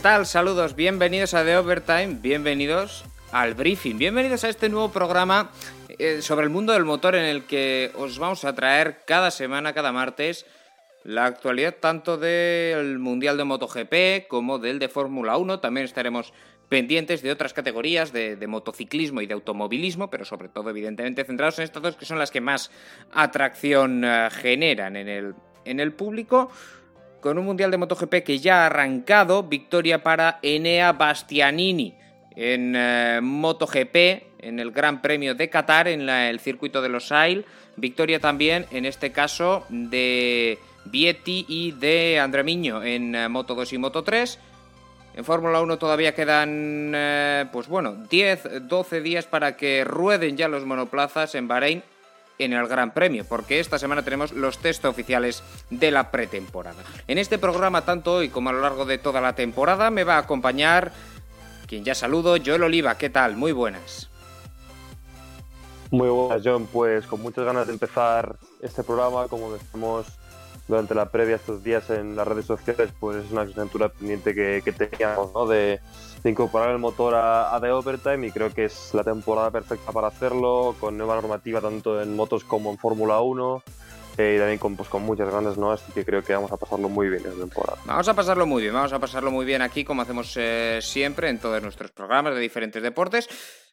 ¿Qué tal? Saludos, bienvenidos a The Overtime, bienvenidos al briefing, bienvenidos a este nuevo programa eh, sobre el mundo del motor en el que os vamos a traer cada semana, cada martes, la actualidad tanto del Mundial de MotoGP como del de Fórmula 1. También estaremos pendientes de otras categorías de, motociclismo y de automovilismo, pero sobre todo, evidentemente, centrados en estas dos que son las que más atracción eh, generan en el, en el público con un Mundial de MotoGP que ya ha arrancado, victoria para Enea Bastianini en eh, MotoGP, en el Gran Premio de Qatar, en el circuito de los Ail, victoria también, en este caso, de Vietti y de Andremiño en eh, Moto 2 y Moto 3. En Fórmula 1 todavía quedan, eh, pues bueno, 10, 12 días para que rueden ya los monoplazas en Bahrein en el Gran Premio, porque esta semana tenemos los test oficiales de la pretemporada. En este programa, tanto hoy como a lo largo de toda la temporada, me va a acompañar quien ya saludo, Joel Oliva. ¿Qué tal? Muy buenas. Muy buenas, John. Pues con muchas ganas de empezar este programa, como decimos durante la previa estos días en las redes sociales, pues es una asignatura pendiente que, que teníamos, ¿no? De, de incorporar el motor a, a The Overtime y creo que es la temporada perfecta para hacerlo, con nueva normativa tanto en motos como en Fórmula 1 eh, y también con, pues, con muchas ganas, ¿no? Así que creo que vamos a pasarlo muy bien esta temporada. Vamos a pasarlo muy bien, vamos a pasarlo muy bien aquí, como hacemos eh, siempre en todos nuestros programas de diferentes deportes.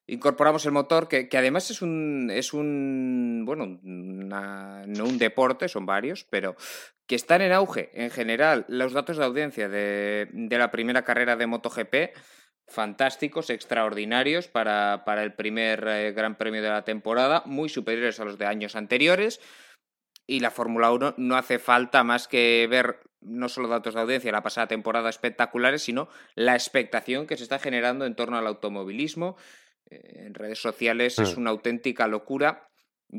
Incorporamos el motor, que, que además es un, es un, bueno, una- no un deporte, son varios, pero que están en auge en general. Los datos de audiencia de, de la primera carrera de MotoGP, fantásticos, extraordinarios para, para el primer eh, Gran Premio de la temporada, muy superiores a los de años anteriores. Y la Fórmula 1 no hace falta más que ver no solo datos de audiencia la pasada temporada espectaculares, sino la expectación que se está generando en torno al automovilismo. Eh, En redes sociales es Mm. una auténtica locura,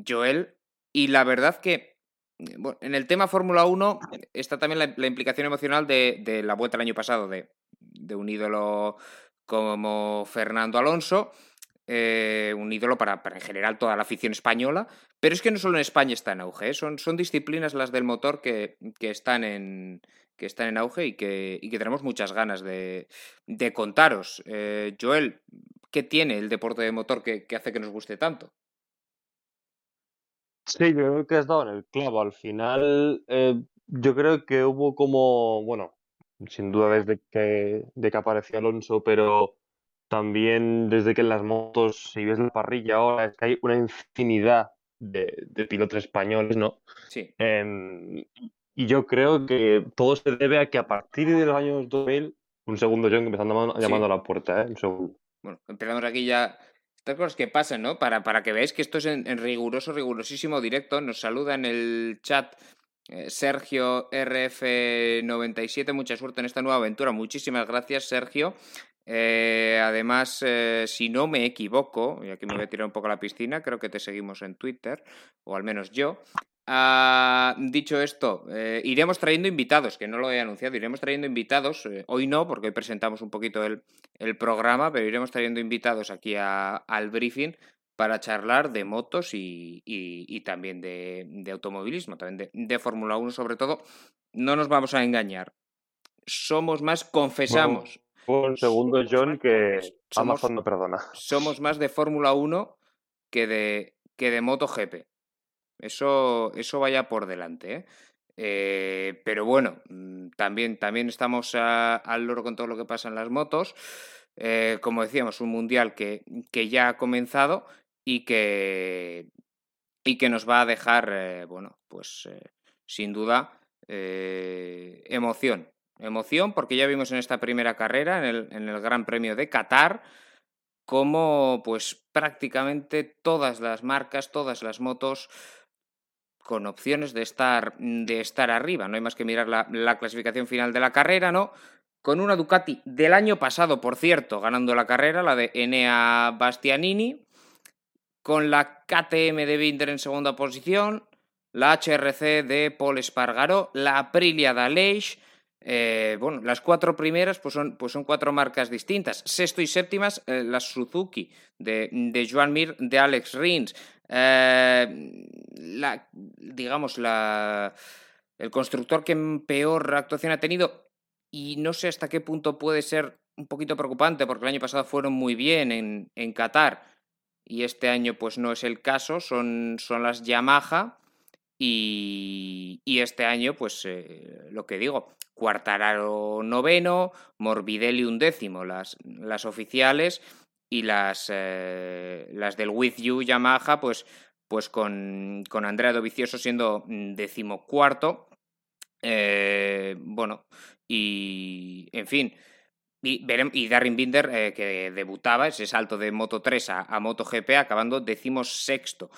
Joel. Y la verdad que eh, bueno, en el tema Fórmula 1 está también la, la implicación emocional de, de la vuelta el año pasado de, de un ídolo como Fernando Alonso, eh, un ídolo para, para en general toda la afición española, pero es que no solo en España está en auge, ¿eh? son, son disciplinas las del motor que, que están en que están en auge y que, y que tenemos muchas ganas de, de contaros. Eh, Joel, ¿qué tiene el deporte de motor que, que hace que nos guste tanto? Sí, yo creo que has dado en el clavo. Al final, eh, yo creo que hubo como, bueno, sin duda desde que, de que apareció Alonso, pero también desde que en las motos, si ves la parrilla ahora, es que hay una infinidad de, de pilotos españoles, ¿no? Sí, Em, y yo creo que todo se debe a que a partir de los años 2000, un segundo, John, que me están llamando, Sí. llamando a la puerta, ¿eh? Un segundo. Bueno, empezamos aquí ya. Estas cosas que pasan, ¿no? Para, para que veáis que esto es en, riguroso, rigurosísimo directo. Nos saluda en el chat eh, Sergio RF97. Mucha suerte en esta nueva aventura. Muchísimas gracias, Sergio. Eh, además, eh, si no me equivoco, y aquí me voy a tirar un poco a la piscina, creo que te seguimos en Twitter, o al menos yo. Ah, dicho esto, eh, iremos trayendo invitados, que no lo he anunciado, iremos trayendo invitados. eh, hoy no, porque hoy presentamos un poquito el, el programa, pero iremos trayendo invitados aquí a- al briefing para charlar de motos y, y- y también de, de automovilismo, también de, de Fórmula 1 sobre todo. No nos vamos a engañar. Somos más, confesamos, Un segundo, John, que Somos- Amazon no perdona. somos más de Fórmula 1 que de, que de MotoGP. Eso, eso vaya por delante, ¿eh? Eh, pero bueno, mm, también, también estamos al loro con todo lo que pasa en las motos. Eh, como decíamos, un mundial que, que ya ha comenzado y que, y que nos va a dejar, bueno, pues sin duda, emoción. Emoción porque ya vimos en esta primera carrera, en el, en el Gran Premio de Qatar, como pues prácticamente todas las marcas, todas las motos con opciones de estar, de estar arriba. No hay más que mirar la, la clasificación final de la carrera, ¿no? Con una Ducati del año pasado, por cierto, ganando la carrera, la de Enea Bastianini, con la KTM de Binder en segunda posición, la HRC de Paul Espargaró, la Aprilia de Aleix, eh, bueno, las cuatro primeras pues son, pues son cuatro marcas distintas. Sexto y séptimas, eh, las Suzuki de, de Joan Mir, de Alex Rins. Eh, la, digamos, la, el constructor que peor actuación ha tenido, y no sé hasta qué punto puede ser un poquito preocupante, porque el año pasado fueron muy bien en, en Qatar, y este año pues no es el caso, son, son las Yamaha. Y, y, este año, pues lo que digo, Cuartararo noveno, Morbidelli undécimo, las, las oficiales, y las, eh, las del With You Yamaha, pues, pues con, con Andrea Dovicioso siendo decimocuarto. Eh, bueno, y en fin. Y, y Darren Binder, eh, que debutaba ese salto de Moto 3 a, a MotoGP, acabando decimosexto.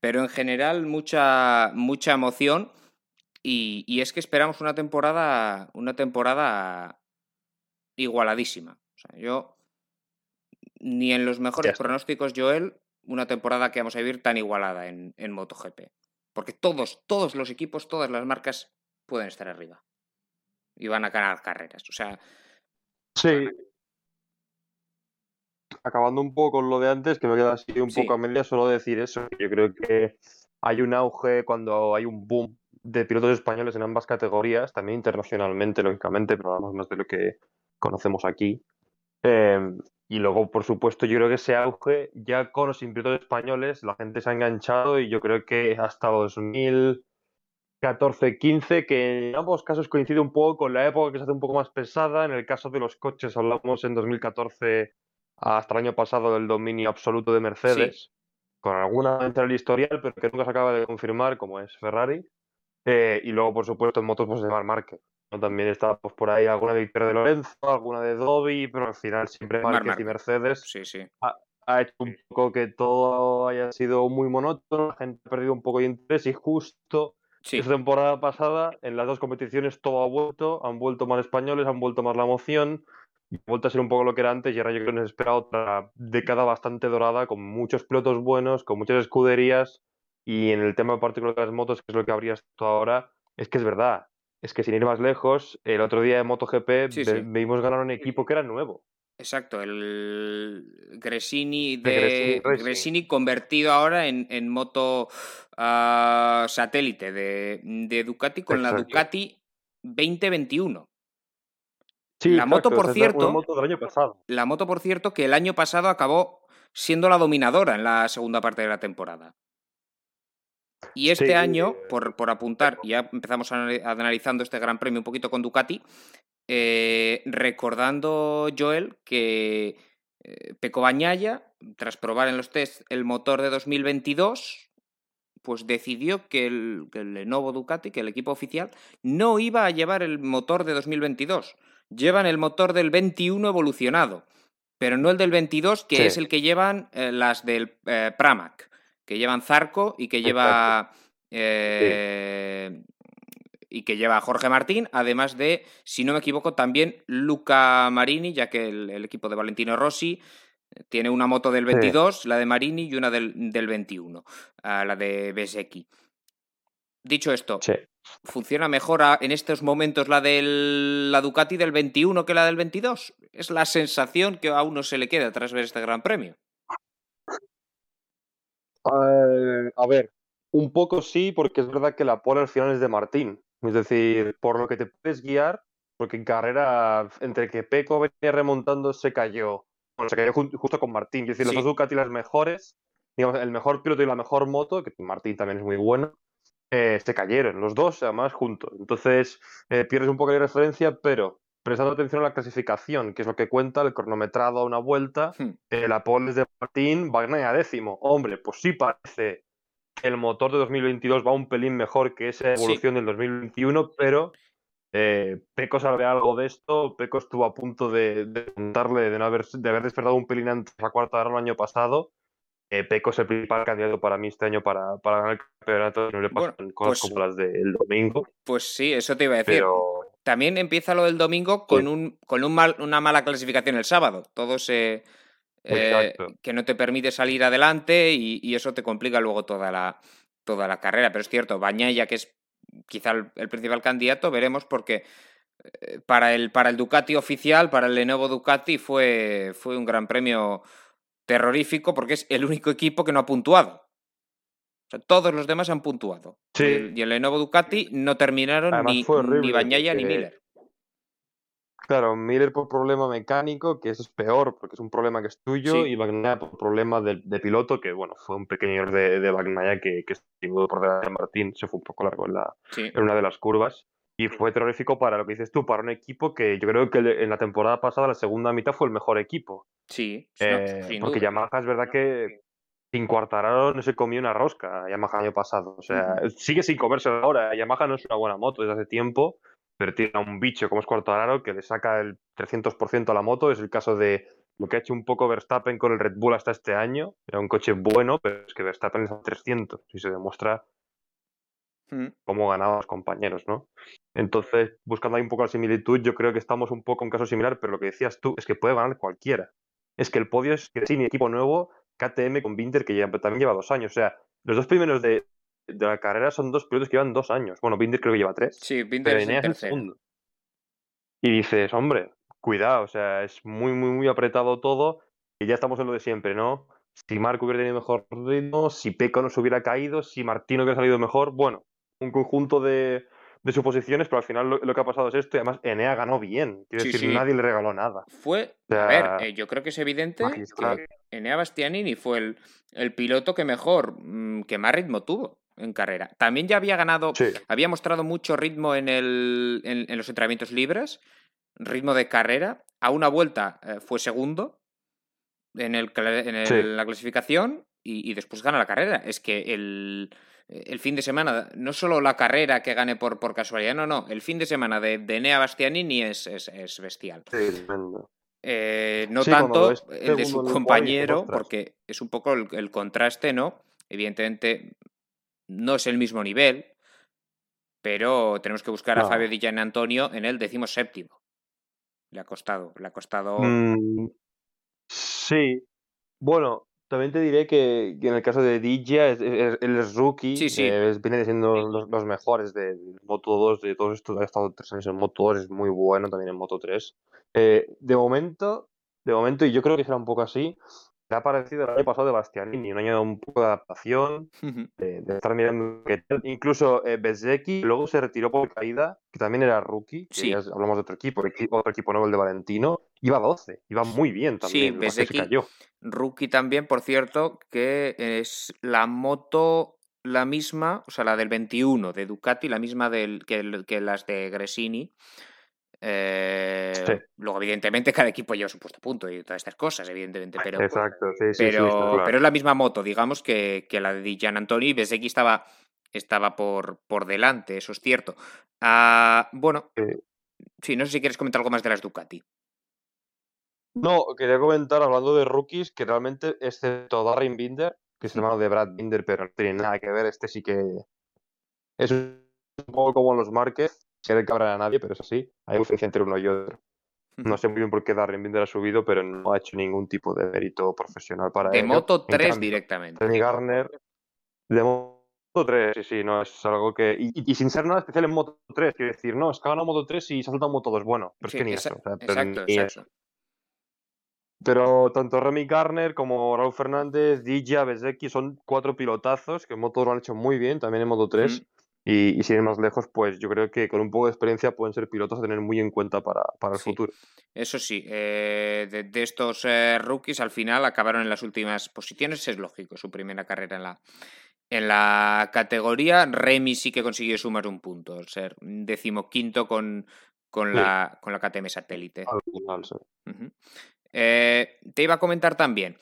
Pero en general, mucha, mucha emoción. Y, es que esperamos una temporada, una temporada igualadísima. O sea, yo ni en los mejores pronósticos, Joel, una temporada que vamos a vivir tan igualada en, en MotoGP. Porque todos, todos los equipos, todas las marcas pueden estar arriba. Y van a ganar carreras. O sea. Sí. Acabando un poco con lo de antes, que me queda así un poco a media, solo decir eso. Yo creo que hay un auge cuando hay un boom de pilotos españoles en ambas categorías, también internacionalmente, lógicamente, pero hablamos más de lo que conocemos aquí. Em, y luego, por supuesto, yo creo que ese auge, ya con los pilotos españoles, la gente se ha enganchado y yo creo que hasta 2014-15, que en ambos casos coincide un poco con la época que se hace un poco más pesada. En el caso de los coches, hablamos en 2014 hasta el año pasado del dominio absoluto de Mercedes, con alguna en el historial, pero que nunca se acaba de confirmar, como es Ferrari. Eh, y luego, por supuesto, en motos pues, de Mar Márquez. ¿No? También está pues, por ahí alguna victoria de Lorenzo, alguna de Dobby, pero al final siempre Márquez y Mercedes sí, sí. Ha, hecho un poco que todo haya sido muy monótono, la gente ha perdido un poco de interés y justo sí. esta temporada pasada, en las dos competiciones todo ha vuelto, han vuelto más españoles, han vuelto más la emoción, y ha vuelto a ser un poco lo que era antes y ahora yo creo que nos espera otra década bastante dorada con muchos pilotos buenos, con muchas escuderías y en el tema particular de las motos, que es lo que habría esto ahora, es que es verdad. Es que sin ir más lejos, el otro día de MotoGP vimos ganar un equipo que era nuevo. Exacto, el Gresini de, Gresini, convertido ahora en, en moto uh, satélite de, de, Ducati con la Ducati 2021. Sí, la moto, por cierto, moto del año pasado. la moto, por cierto, que el año pasado acabó siendo la dominadora en la segunda parte de la temporada. Y este año, por, por, apuntar, ya empezamos analizando este Gran Premio un poquito con Ducati, eh, recordando, Joel, que eh, Peco Bañaya, tras probar en los test el motor de 2022, pues decidió que el, que el Lenovo Ducati, que el equipo oficial, no iba a llevar el motor de 2022. Llevan el motor del 21 evolucionado, pero no el del 22, que Sí. es el que llevan eh, las del eh, Pramac que llevan Zarco y que lleva eh, y que lleva Jorge Martín, además de, si no me equivoco, también Luca Marini, ya que el, el equipo de Valentino Rossi eh, tiene una moto del 22, sí. la de Marini, y una del, del 21, uh, la de Besecchi. Dicho esto, sí. ¿funciona mejor a, en estos momentos la de la Ducati del 21 que la del 22? Es la sensación que a uno se le queda tras ver este Gran Premio. Uh, a ver, un poco sí, porque es verdad que la pole al final es de Martín. Es decir, por lo que te puedes guiar, porque en carrera, entre que Peco venía remontando, se cayó. Bueno, se cayó justo con Martín. Es decir, sí. los dos Ducati las mejores, digamos, el mejor piloto y la mejor moto, que Martín también es muy bueno, eh, se cayeron, los dos además juntos. Entonces, eh, pierdes un poco de referencia, pero prestando atención a la clasificación, que es lo que cuenta el cronometrado a una vuelta, hmm. eh, la pole es de Martín, Wagner a décimo. Hombre, pues sí parece que el motor de 2022 va un pelín mejor que esa evolución sí. del 2021, pero Eh, Peco sabe algo de esto. Peco estuvo a punto de, de contarle de, no haber, de haber despertado un pelín antes la cuarta hora el año pasado. Eh, Peco es el principal candidato para mí este año para, para ganar el campeonato. No le pasan Bueno, cosas pues- como las del domingo. Pues sí, eso te iba a decir. Pero También empieza lo del domingo con, Sí. un, con un mal- una mala clasificación el sábado. Todo se. eh, que no te permite salir adelante y, y eso te complica luego toda la, toda la carrera. Pero es cierto, Bañaya, que es quizá el, el principal candidato, veremos porque eh, para el, para el Ducati oficial, para el Lenovo Ducati, fue, fue un gran premio terrorífico porque es el único equipo que no ha puntuado. O sea, todos los demás han puntuado. Sí. Y, el, y el Lenovo Ducati no terminaron Además ni, horrible ni Bañaya ni porque- Miller. Claro, Miller por problema mecánico, que eso es peor porque es un problema que es tuyo, Sí. y Bagnaia por problema de, de piloto, que bueno, fue un pequeño error de, de Bagnaia que, que estuvo por delante de Martín, se fue un poco largo en, la, Sí. en una de las curvas. Y fue terrorífico para lo que dices tú, para un equipo que yo creo que en la temporada pasada, la segunda mitad, fue el mejor equipo. Sí, no, Eh, sin porque duda. Yamaha es verdad que sin Cuartararo no se comió una rosca Yamaha el año pasado. O sea, sigue sin comerse ahora. Yamaha no es una buena moto desde hace tiempo, pero tiene a un bicho como es Cuartararo que le saca el 300% a la moto. Es el caso de lo que ha hecho un poco Verstappen con el Red Bull hasta este año. Era un coche bueno, pero es que Verstappen es a 300 y se demuestra Mm, cómo ganaban los compañeros, ¿no? Entonces, buscando ahí un poco la similitud, yo creo que estamos un poco en caso similar, pero lo que decías tú es que puede ganar cualquiera. Es que el podio es que sin equipo nuevo, KTM con Winter, que ya- también lleva dos años. O sea, los dos primeros de, de la carrera son dos pilotos que llevan dos años. Bueno, Winter creo que lleva tres, Sí, Binder es el tercero. segundo. Y dices, hombre, cuidado, o sea, es muy, muy, muy apretado todo. Y ya estamos en lo de siempre, ¿no? Si Marco hubiera tenido mejor ritmo, si Peco no se hubiera caído, si Martino hubiera salido mejor, bueno, un conjunto de, de suposiciones, pero al final lo, lo que ha pasado es esto y además Enea ganó bien. Quiero Sí, decir, sí. nadie le regaló nada. Fue, O sea, a ver, eh, yo creo que es evidente magistral. que Enea Bastianini fue el, el piloto que mejor, mm, que más ritmo tuvo en carrera. También ya había ganado, Sí, había mostrado mucho ritmo en, el, en, en los entrenamientos libres, ritmo de carrera. A una vuelta eh, fue segundo en, el, en el- la clasificación y, y después gana la carrera. Es que el, el fin de semana, no solo la carrera que gane por, por casualidad, no, no, el fin de semana de, de Enea Bastianini es, es, es bestial. sí. Eh, no Sí, tanto ves el de su compañero, porque es un poco el, el contraste, ¿no? Evidentemente no es el mismo nivel, pero tenemos que buscar a. Fabio Di Gian Antonio en el décimo séptimo. Le ha costado, le ha costado. Mm, sí. Bueno, también te diré que, que en el caso de DJ, es, es- él es rookie, Sí, sí. eh, viene siendo los, los mejores de Moto 2, de todos estos, ha estado tres años en Moto 2, es muy bueno también en Moto 3. Eh, de momento, de momento, y yo creo que será un poco así, ha parecido el año pasado de Bastianini, un año de un poco de adaptación, de, de estar mirando qué tal. Incluso eh, Bezzecchi luego se retiró por caída, que también era rookie, Sí. hablamos de otro equipo, equi- otro equipo nuevo, el de Valentino, iba 12, iba muy bien Sí, también, Bezzecchi- cayó. Rookie también, por cierto, que es la moto la misma, o sea, la del 21 de Ducati, la misma del, que, que las de Gresini. Eh, Sí. Luego, evidentemente, cada equipo lleva su puesto a punto y todas estas cosas, evidentemente, pero, Exacto, sí, sí, pero, claro. pero es la misma moto, digamos, que, que la de Gian Antoni. Bezzecchi estaba, estaba por, por delante, eso es cierto. Ah, bueno, sí, no sé si quieres comentar algo más de las Ducati. No, quería comentar, hablando de rookies, que realmente, excepto Darren Binder, que es el hermano de Brad Binder, pero no tiene nada que ver, este sí que es un poco como los Márquez, quiere cabrar a nadie, pero es así, hay diferencia entre uno y otro. No sé muy bien por qué Darren Binder ha subido, pero no ha hecho ningún tipo de mérito profesional para De ello. Moto En 3 cambio, directamente. Tony Garner, de Moto 3, sí, sí, no, es algo que... Y, y- y sin ser nada especial en Moto 3, quiero decir, no, es que ha ganado Moto 3 y se ha saltado Moto 2, bueno, pero Sí, es que ni esa- eso. o sea, pero exacto, ni eso. exacto. Pero tanto Remy Garner como Raúl Fernández, Dija, Bezzecchi son cuatro pilotazos que en Moto lo han hecho muy bien, también en Moto 3. Ujú. Y, y sin ir más lejos, pues yo creo que con un poco de experiencia pueden ser pilotos a tener muy en cuenta para, para el Sí. futuro. Eso sí, eh, de, de estos eh, rookies al final acabaron en las últimas posiciones, es lógico, su primera carrera en la, en la categoría. Remy sí que consiguió sumar un punto, ser decimoquinto con, con, Sí. la, con la KTM satélite. Al final, sí. Eh, te iba a comentar también,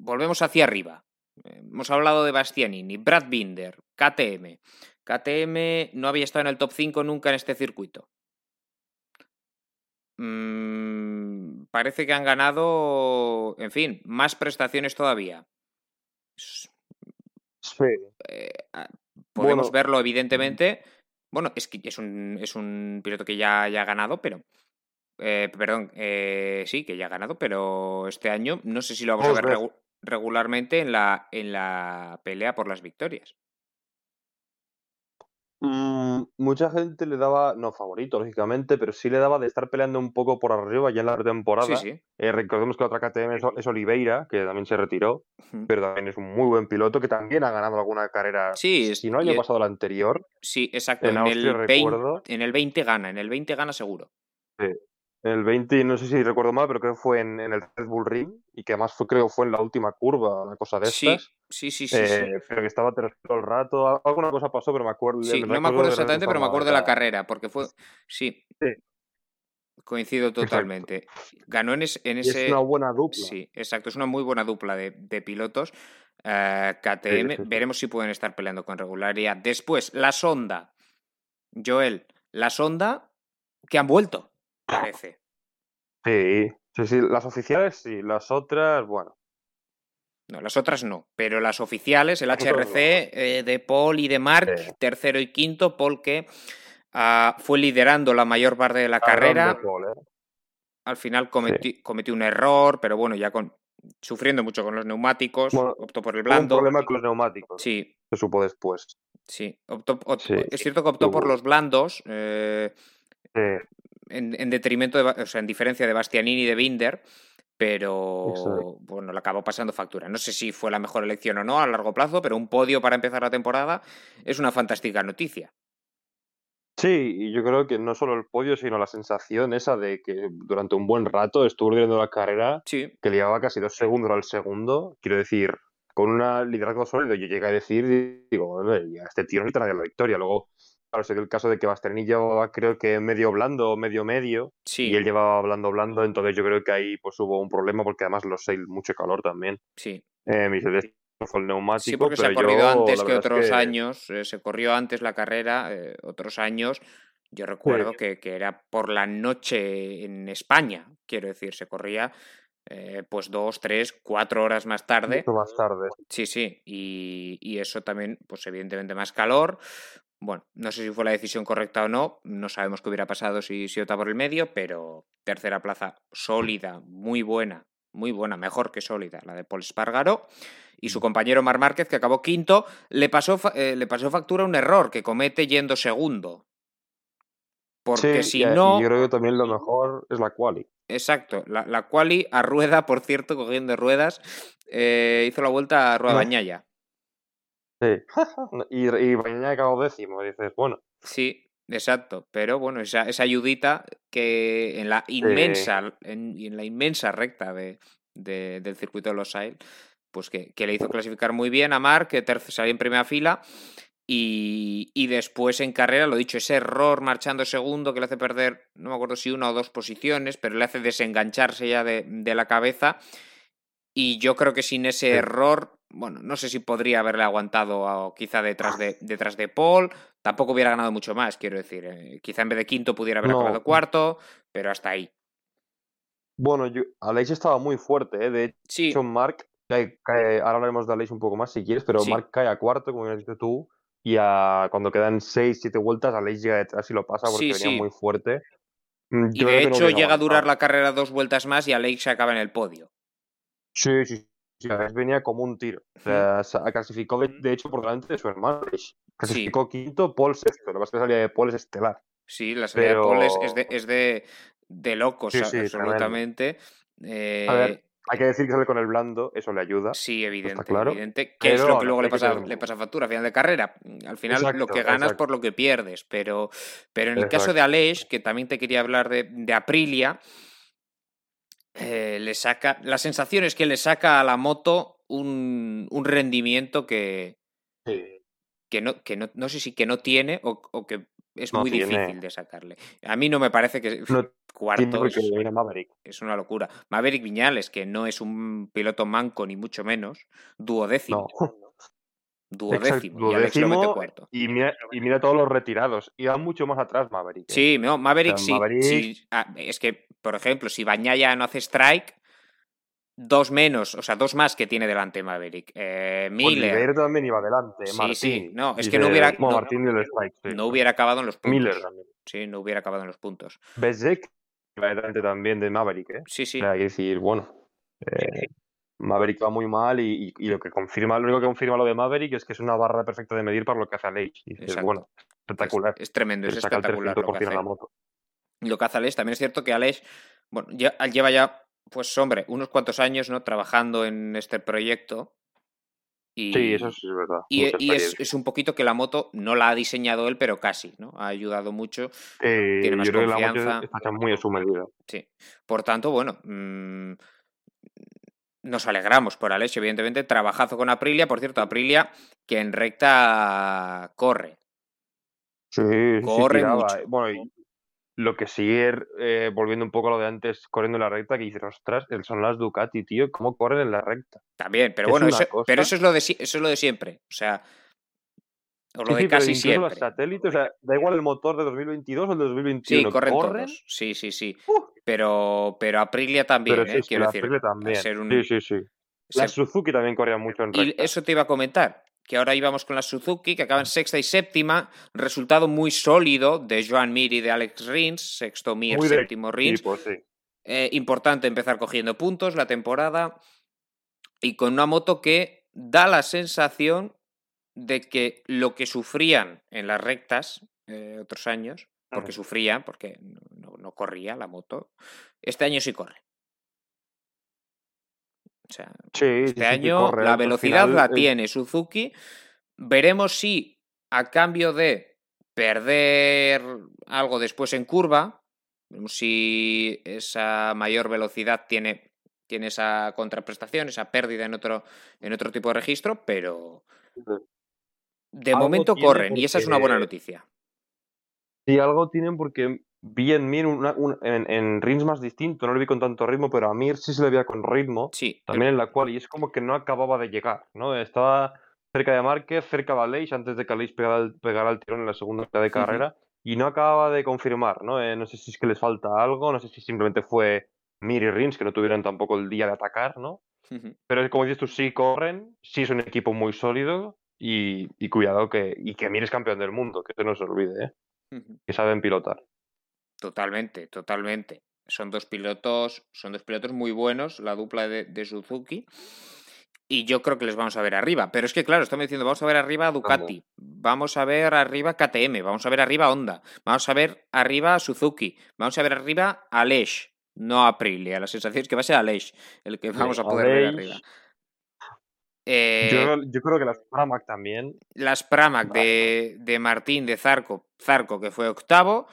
volvemos hacia arriba. Hemos hablado de Bastianini, Brad Binder, KTM. KTM no había estado en el top 5 nunca en este circuito. Mm, parece que han ganado, en fin, más prestaciones todavía. Sí. Eh, podemos verlo, evidentemente. Bueno, es que es un, es un piloto que ya, ya ha ganado, pero. Eh, perdón, eh, sí, que ya ha ganado, pero este año no sé si lo vamos a ver regularmente en la, en la pelea por las victorias. Mm, mucha gente le daba, no favorito, lógicamente, pero sí le daba de estar peleando un poco por arriba ya en la pretemporada. Sí, sí. Eh, recordemos que la otra KTM es, Oliveira, que también se retiró, pero también es un muy buen piloto que también ha ganado alguna carrera. Sí, si no el año pasado la anterior. Sí, exacto. En, el 20, en el 20 gana, en el 20 gana seguro. Sí. El 20, no sé si recuerdo mal, pero creo que fue en, el Red Bull Ring y que además fue, creo fue en la última curva, una cosa de estas. Sí, sí, sí. Eh, pero que estaba todo el rato. Alguna cosa pasó, pero me acuerdo. Sí, no me acuerdo exactamente, pero me acuerdo de la carrera, porque fue. Sí. Coincido totalmente. Ganó en, ese. es una buena dupla. Sí, exacto. Es una muy buena dupla de, pilotos. Eh, KTM. Veremos si pueden estar peleando con regularidad. Después, la sonda. Joel, la sonda que han vuelto parece. Sí, sí, sí, las oficiales sí, las otras, bueno. No, las otras no, pero las oficiales, el HRC eh, de Paul y de Mark, tercero y quinto, Paul que ah, fue liderando la mayor parte de la carrera. ¿eh? Al final cometió, un error, pero bueno, ya con sufriendo mucho con los neumáticos, optó por el blando. Un problema con los neumáticos. Sí. Se supo después. Sí, es cierto que optó por los blandos. Eh, en, detrimento, de, o sea, en diferencia de Bastianini y de Binder, pero bueno, le acabó pasando factura. No sé si fue la mejor elección o no a largo plazo, pero un podio para empezar la temporada es una fantástica noticia. Sí, y yo creo que no solo el podio, sino la sensación esa de que durante un buen rato estuvo liderando la carrera, que le llevaba casi dos segundos al segundo. Quiero decir, con un liderazgo sólido, yo llegué a decir, digo, este tío no necesita la victoria. Luego Claro, sería el caso de que Bastianini llevaba creo que medio blando o medio medio y él llevaba blando blando, entonces yo creo que ahí pues hubo un problema porque además los seis mucho calor también. Sí. Eh, fue el neumático. Sí, porque se ha corrido antes que otros años, eh, se corrió antes la carrera, eh, otros años. Yo recuerdo que, que, era por la noche en España, quiero decir, se corría eh, pues dos, tres, cuatro horas más tarde. más tarde. Sí, sí, y, y, eso también, pues evidentemente más calor, bueno, no sé si fue la decisión correcta o no, no sabemos qué hubiera pasado si, si opta por el medio, pero tercera plaza sólida, muy buena, muy buena, mejor que sólida, la de Paul Espargaro. Y su mm. compañero Mar Márquez, que acabó quinto, le pasó, eh, le pasó factura un error que comete yendo segundo. Porque si no. Yo creo que también lo mejor es la quali. Exacto, la, la quali a rueda, por cierto, cogiendo ruedas, eh, hizo la vuelta a Rueda Bañaya. Sí. y, y mañana acabó décimo, dices, bueno. Sí, exacto. Pero bueno, esa, esa ayudita que en la inmensa, en, en, la inmensa recta de, de, del circuito de los Sail, pues que, que, le hizo clasificar muy bien a Mark, que salió en primera fila. Y, y, después en carrera, lo dicho, ese error marchando segundo que le hace perder, no me acuerdo si una o dos posiciones, pero le hace desengancharse ya de, de la cabeza. Y yo creo que sin ese error bueno, no sé si podría haberle aguantado quizá detrás de, detrás de Paul, tampoco hubiera ganado mucho más, quiero decir, eh, quizá en vez de quinto pudiera haber acabado cuarto, pero hasta ahí. Bueno, yo, Aleix estaba muy fuerte, ¿eh? de hecho Mark, ahora hablaremos de Aleix un poco más si quieres, pero Mark cae a cuarto, como has dicho tú, y cuando quedan seis, siete vueltas, Aleix llega detrás y lo pasa porque venía muy fuerte. Mm, y de hecho llega a durar la carrera dos vueltas más y Aleix se acaba en el podio. Sí, sí, venía como un tiro. O sea, clasificó de, hecho por delante de su hermano. Clasificó quinto, Paul sexto. Lo es que la salida de Paul es estelar. Sí, la salida de Paul es, de, es de, de locos, absolutamente. Eh... A ver, hay que decir que sale con el blando, eso le ayuda. Sí, evidente, claro. evidente. Que es lo que luego le pasa, le pasa factura a final de carrera. Al final lo que ganas por lo que pierdes. Pero, pero en el caso de Aleix, que también te quería hablar de, de Aprilia, eh, le saca. La sensación es que le saca a la moto un, un rendimiento que. Que, no, que no, no, sé si que no tiene o, o que es muy difícil de sacarle. A mí no me parece que cuarto es, es, una locura. Maverick Viñales, que no es un piloto manco ni mucho menos, duodécimo. duodécimo, y lo mete cuarto. Y mira, y mira todos los retirados. Y va mucho más atrás Maverick. ¿eh? Sí, no, Maverick, sí, sí. Ah, es que, por ejemplo, si Bañaya no hace strike, dos menos, o sea, dos más que tiene delante Maverick. Eh, Miller. Oliver también iba adelante. Sí, Martín. sí. No, es que no hubiera. No, Martín del strike, sí. no hubiera acabado en los puntos. Miller también. Sí, no hubiera acabado en los puntos. Bezek iba delante también de Maverick, ¿eh? Sí, sí. O sea, hay que decir, bueno. eh, Maverick va muy mal y, y- y lo que confirma, lo único que confirma lo de Maverick es que es una barra perfecta de medir para lo que hace Aleix. Y dices, Exacto. bueno, espectacular. Es, es tremendo, es espectacular lo que 300% en la hace. moto. Lo que hace Alex, también es cierto que Alex, bueno, ya, lleva ya, pues hombre, unos cuantos años, ¿no? Trabajando en este proyecto. Y, Sí, eso sí es verdad. Y, y es, un poquito que la moto no la ha diseñado él, pero casi, ¿no? Ha ayudado mucho. Eh, tiene más yo creo que la moto confianza. está muy a su medida. Sí. Por tanto, bueno, mm, nos alegramos por Alex, evidentemente. Trabajazo con Aprilia. Por cierto, Aprilia que en recta corre. Sí, sí, sí, Corre mucho. eh. Bueno, y lo que sigue, eh, volviendo un poco a lo de antes, corriendo en la recta, que dices, ostras, el- son las Ducati, tío, ¿cómo corren en la recta? También, pero Es bueno, una eso, cosa. pero eso es lo de eso es lo de siempre. O sea, o lo Sí, de sí, casi siempre. los satélites, o sea, da igual el motor de 2022 o el de 2021. Sí, corren, todos. Sí, sí, sí. ¡Uh! Pero, pero Aprilia también, pero ¿eh? sí, quiero decir. Aprilia también. ser un- Sí, sí, sí. La ser- Suzuki también corría mucho en Y recta. eso te iba a comentar, que ahora íbamos con la Suzuki, que acaba en sexta y séptima, resultado muy sólido de Joan Mir y de Alex Rins, sexto Mir, Muy de séptimo Rins. equipo, sí. Eh, importante empezar cogiendo puntos la temporada y con una moto que da la sensación de que lo que sufrían en las rectas eh, otros años, porque Ujú. sufrían, porque no, no- corría la moto, este año sí corre. O sea, Sí, este sí, año corre, la velocidad final, la eh, tiene Suzuki. Veremos si a cambio de perder algo después en curva, veremos si esa mayor velocidad tiene, tiene esa contraprestación, esa pérdida en otro, en otro tipo de registro, pero de momento corren y esa es una buena noticia. Sí, algo tienen porque vi en Mir una- un- en, en rings más distinto, no lo vi con tanto ritmo, pero a Mir sí se le veía con ritmo, Sí, también en la cual, y es como que no acababa de llegar, ¿no? Estaba cerca de Márquez, cerca de Aleix, antes de que Aleix pegara el, pegara el tirón en la segunda mitad de carrera, y no acababa de confirmar, ¿no? Eh, no sé si es que les falta algo, no sé si simplemente fue Mir y Rins que no tuvieron tampoco el día de atacar, ¿no? Pero como dices tú, sí corren, sí es un equipo muy sólido, y, y cuidado que, y que Mir es campeón del mundo, que se olvide, ¿eh? Que saben pilotar. Totalmente, totalmente. Son dos pilotos, son dos pilotos muy buenos, la dupla de, de Suzuki. Y yo creo que les vamos a ver arriba. Pero es que, claro, estamos diciendo, vamos a ver arriba a Ducati, vamos a ver arriba KTM, vamos a ver arriba Honda, vamos a ver arriba Suzuki, vamos a ver arriba Aleix, no Aprilia. La sensación es que va a ser Aleix el que vamos a poder ver arriba. Eh, Yo, yo creo que las Pramac también. las Pramac de, de Martín de Zarco, Zarco, que fue octavo.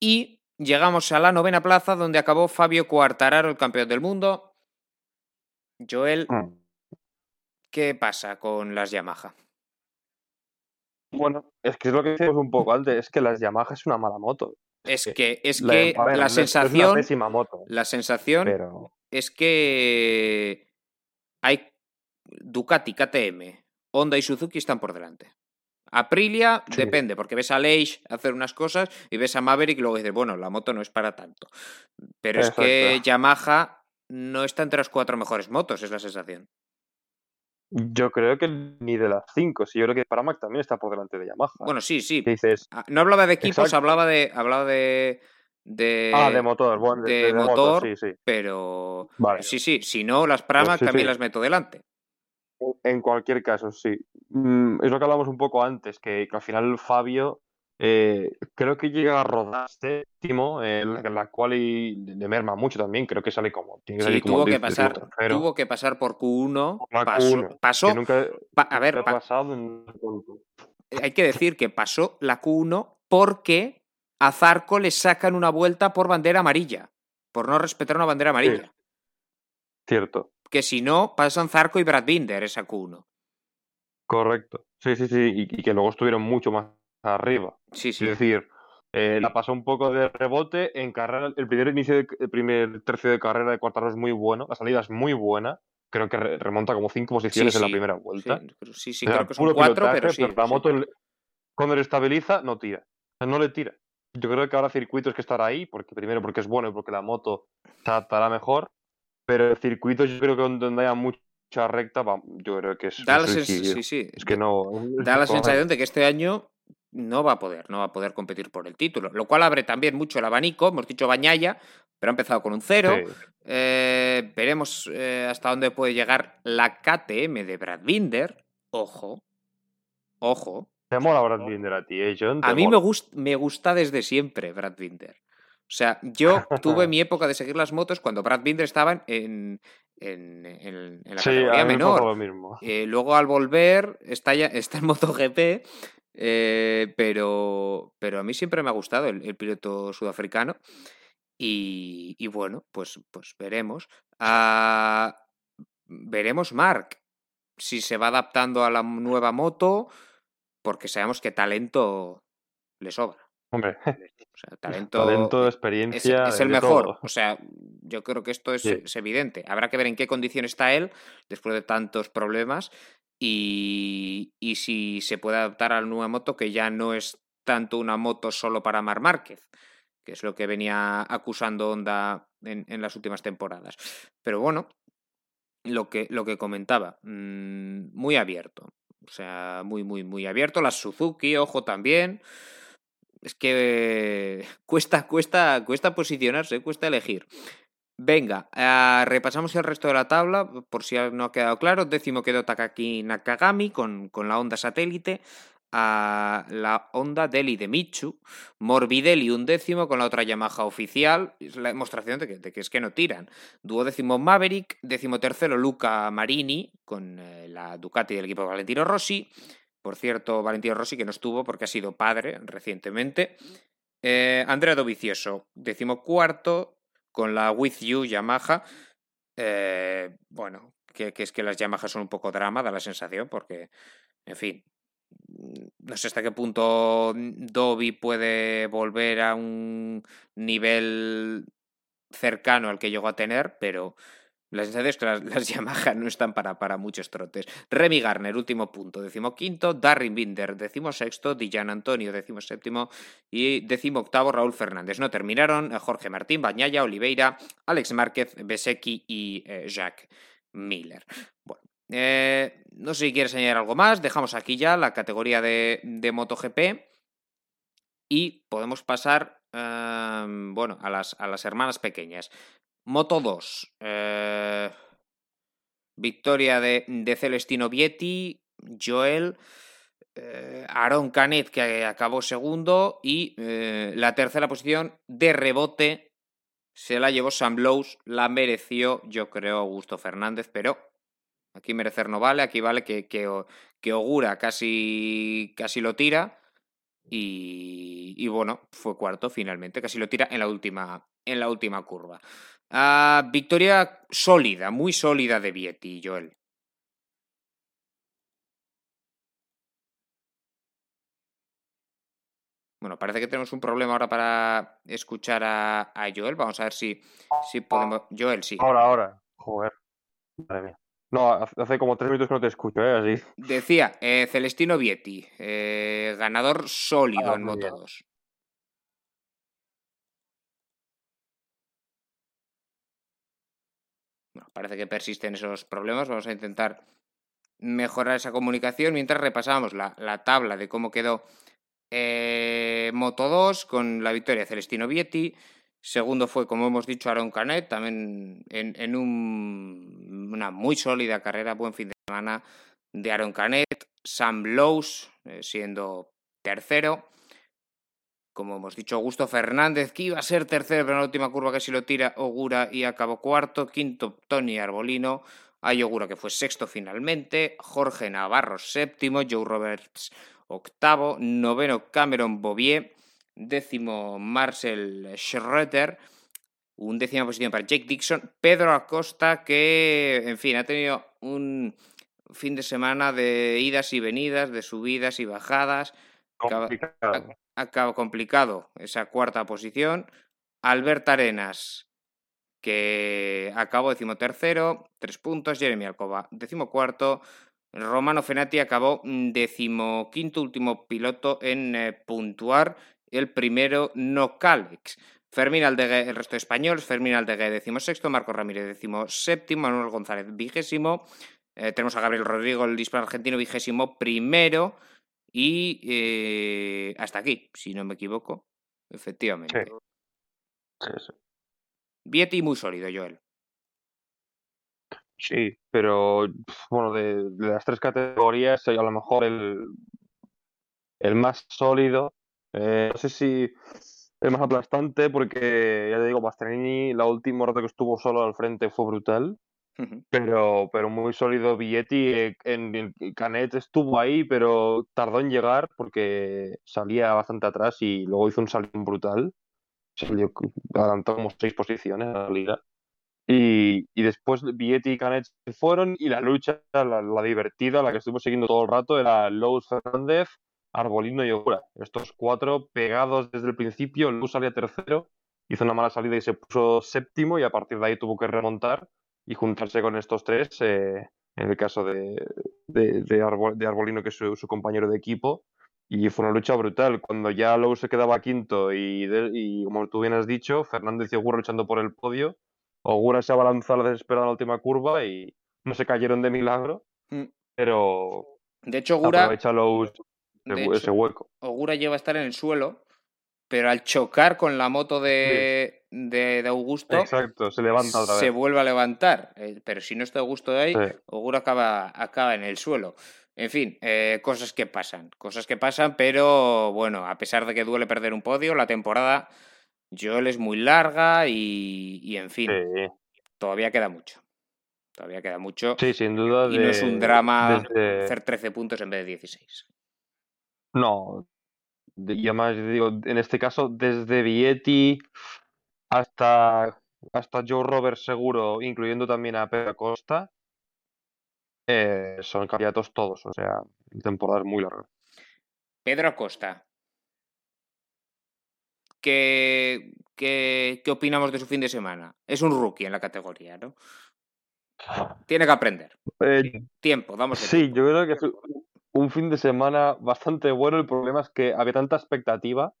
Y llegamos a la novena plaza, donde acabó Fabio Quartararo, el campeón del mundo. Joel, Mm. ¿qué pasa con las Yamaha? Bueno, es que es lo que decíamos un poco antes, es que las Yamaha es una mala moto. Es que es La- que ver, la es- sensación, una pésima moto, la sensación pero es que hay Ducati, KTM, Honda y Suzuki están por delante. Aprilia Sí. depende, porque ves a Leish hacer unas cosas y ves a Maverick y luego dices, bueno, la moto no es para tanto. Pero es que. Yamaha no está entre las cuatro mejores motos, es la sensación. yo creo que ni de las 5, sí, yo creo que Pramac también está por delante de Yamaha. Bueno, sí, sí. Dices, Ah, No hablaba de equipos, Exacto. hablaba de. Hablaba de. de ah, de motor, bueno, de, de de moto, motor, sí, sí. Pero. Vale. Sí, sí. Si no, las Pramac sí, también sí. las meto delante. En cualquier caso, sí. Mm, es lo que hablamos un poco antes, que, que al final Fabio eh, creo que llega a rodar séptimo, eh, la, la cual y le merma mucho también, creo que sale como. Tiene que Sí, salir como tuvo que décimo pasar. tercero. Tuvo que pasar por Q1. La Pasó. Q1, pasó que nunca, pa- a ver, pa- pasado en punto. hay que decir que pasó la Q1 porque a Zarco le sacan una vuelta por bandera amarilla. Por no respetar una bandera amarilla. Cierto, Que si no, pasan Zarco y Brad Binder esa Q1. correcto. Sí, sí, sí, y, y que luego estuvieron mucho más arriba. Sí, sí. Es decir, eh, la pasó un poco de rebote en carrera. El primer inicio, de- el primer tercio de carrera de Cuartaro es muy bueno, la salida es muy buena. creo que remonta como cinco posiciones en la primera vuelta. Sí, sí, creo que son cuatro, pero sí. la moto, cuando le estabiliza, no tira. no le tira. Yo creo que ahora circuitos que estará ahí, porque primero porque es bueno y porque la moto se adaptará mejor, pero el circuito yo creo que donde haya mucha recta, yo creo que es... Da la sí, sí. Es que no... Da la sensación de que este año no va a poder, no va a poder competir por el título, lo cual abre también mucho el abanico, hemos dicho Bañaya, pero ha empezado con un cero. Eh, veremos eh, hasta dónde puede llegar la KTM de Brad Binder. Ojo, ojo. Te mola Brad Binder a ti, ¿eh, John? A mí me, me gusta desde siempre Brad Binder. O sea, yo tuve mi época de seguir las motos cuando Brad Binder estaba en, en, en, la categoría menor. Eh, luego al volver está, ya, está en MotoGP, eh, pero, pero a mí siempre me ha gustado el, piloto sudafricano. Y, bueno, pues, pues veremos. Ah, veremos Mark si se va adaptando a la nueva moto, porque sabemos que talento le sobra. Hombre, o sea, talento, talento experiencia. Es, el mejor. O sea, yo creo que esto es, es, evidente. Habrá que ver en qué condición está él después de tantos problemas y, y si se puede adaptar a la nueva moto, que ya no es tanto una moto solo para Mar Márquez, que es lo que venía acusando Honda en, en las últimas temporadas. Pero bueno, lo que, lo que comentaba, mmm, muy abierto. O sea, muy, muy, muy abierto. Las Suzuki, ojo también. Es que cuesta, cuesta, cuesta posicionarse, cuesta elegir. Venga, uh, repasamos el resto de la tabla, por si no ha quedado claro. Décimo quedó Takaki Nakagami con, con la onda satélite a la Honda Deli de Michu, Morbidelli un décimo con la otra Yamaha oficial, es la demostración de que, de que es que no tiran. Duodécimo Maverick, décimo tercero Luca Marini con eh, la Ducati del equipo Valentino Rossi. Por cierto, Valentino Rossi que no estuvo porque ha sido padre recientemente. Eh, Andrea Dovicioso, décimo cuarto, con la With You Yamaha. Eh, bueno, que, es que las Yamaha son un poco drama, da la sensación, porque, en fin, no sé hasta qué punto Dobby puede volver a un nivel cercano al que llegó a tener, pero la sensación es que las, Yamaha no están para, muchos trotes. Remy Garner, último punto, decimoquinto. Darren Binder, decimosexto. Dillan Antonio, decimoséptimo. Y decimoctavo, Raúl Fernández. No terminaron Jorge Martín, Bañaya, Oliveira, Alex Márquez, Besecki y eh, Jacques Miller. Bueno, eh, no sé si quieres añadir algo más. Dejamos aquí ya la categoría de, MotoGP. Y podemos pasar, eh, bueno, a las hermanas pequeñas. Moto 2. Eh, victoria de, de, Celestino Vietti, Joel, eh, Aaron Canet, que acabó segundo, y eh, la tercera posición de rebote se la llevó Sam Blows, la mereció, yo creo, Augusto Fernández, pero aquí merecer no vale, aquí vale que, que, que Ogura casi, casi lo tira. Y, y, bueno, fue cuarto finalmente, casi lo tira en la última, en la última curva. Uh, victoria sólida, muy sólida de Vietti, Joel. Bueno, parece que tenemos un problema ahora para escuchar a, a Joel. Vamos a ver si, si podemos. Joel, sí. Ahora, ahora. Joder. Madre mía. No, hace como tres minutos que no te escucho, ¿eh? Así. Decía, eh, Celestino Vietti, eh, ganador sólido ah, en Moto 2. Parece que persisten esos problemas. Vamos a intentar mejorar esa comunicación mientras repasamos la, la tabla de cómo quedó eh, Moto 2 con la victoria de Celestino Vietti. Segundo fue, como hemos dicho, Aaron Canet, también en, en un, una muy sólida carrera, buen fin de semana de Aaron Canet. Sam Lowe's eh, siendo tercero como hemos dicho, Augusto Fernández, que iba a ser tercero, pero en la última curva que si lo tira Ogura y acabó cuarto. Quinto, Tony Arbolino. Hay Ogura que fue sexto finalmente. Jorge Navarro séptimo. Joe Roberts octavo. Noveno, Cameron Bovier. Décimo, Marcel Schroeter. Un décima posición para Jake Dixon. Pedro Acosta, que, en fin, ha tenido un fin de semana de idas y venidas, de subidas y bajadas. Complicado acaba complicado esa cuarta posición. Albert Arenas, que acabó decimotercero, tres puntos, Jeremy Alcoba decimocuarto, Romano Fenati acabó decimoquinto último piloto en eh, puntuar, el primero no Calex. Fermín Aldegué, el resto de españoles, Fermín Aldegué decimosexto, Marco Ramírez decimoséptimo, Manuel González vigésimo, eh, tenemos a Gabriel Rodrigo, el disparo argentino, vigésimo primero, y eh, hasta aquí, si no me equivoco, efectivamente. Sí. Sí, Vieti muy sólido, Joel. Sí, pero bueno, de, las tres categorías, a lo mejor el, el más sólido, eh, no sé si el más aplastante, porque ya te digo, Bastianini, la última rato que estuvo solo al frente fue brutal, pero, pero muy sólido Villetti. Eh, en, Canet estuvo ahí, pero tardó en llegar porque salía bastante atrás y luego hizo un salón brutal. Salió, adelantó como seis posiciones a la liga. Y, y, después Vietti y Canet se fueron y la lucha, la, la, divertida, la que estuvimos siguiendo todo el rato, era Lowe's Fernández, Arbolino y Ogura. Estos cuatro pegados desde el principio. Lowe's salía tercero, hizo una mala salida y se puso séptimo y a partir de ahí tuvo que remontar y juntarse con estos tres, eh, en el caso de, de, de, Arbolino, que es su, compañero de equipo. Y fue una lucha brutal. Cuando ya Lowe se quedaba quinto y, y, como tú bien has dicho, Fernández y Ogura luchando por el podio, Ogura se abalanzó a la desesperada en la última curva y no se cayeron de milagro, mm. pero de hecho Ogura aprovecha Lowe ese, hueco. Ogura lleva a estar en el suelo, pero al chocar con la moto de, de, Augusto, Exacto, se levanta otra vez. Se vuelve a levantar. Eh, pero si no está Augusto de ahí, Ogura acaba, acaba en el suelo. En fin, eh, cosas que pasan, cosas que pasan, pero bueno, a pesar de que duele perder un podio, la temporada Joel es muy larga y, en fin, todavía queda mucho. Todavía queda mucho. Sí, sin duda. Y no es un drama hacer 13 puntos en vez de 16. No. Y además, digo, en este caso, desde Vietti hasta, hasta Joe Roberts seguro, incluyendo también a Pedro Costa, eh, son candidatos todos. O sea, temporada es muy larga. Pedro Costa, ¿Qué, qué, opinamos de su fin de semana? Es un rookie en la categoría, ¿no? Tiene que aprender. Eh, tiempo, vamos. Sí, yo creo que es un fin de semana bastante bueno. El problema es que había tanta expectativa,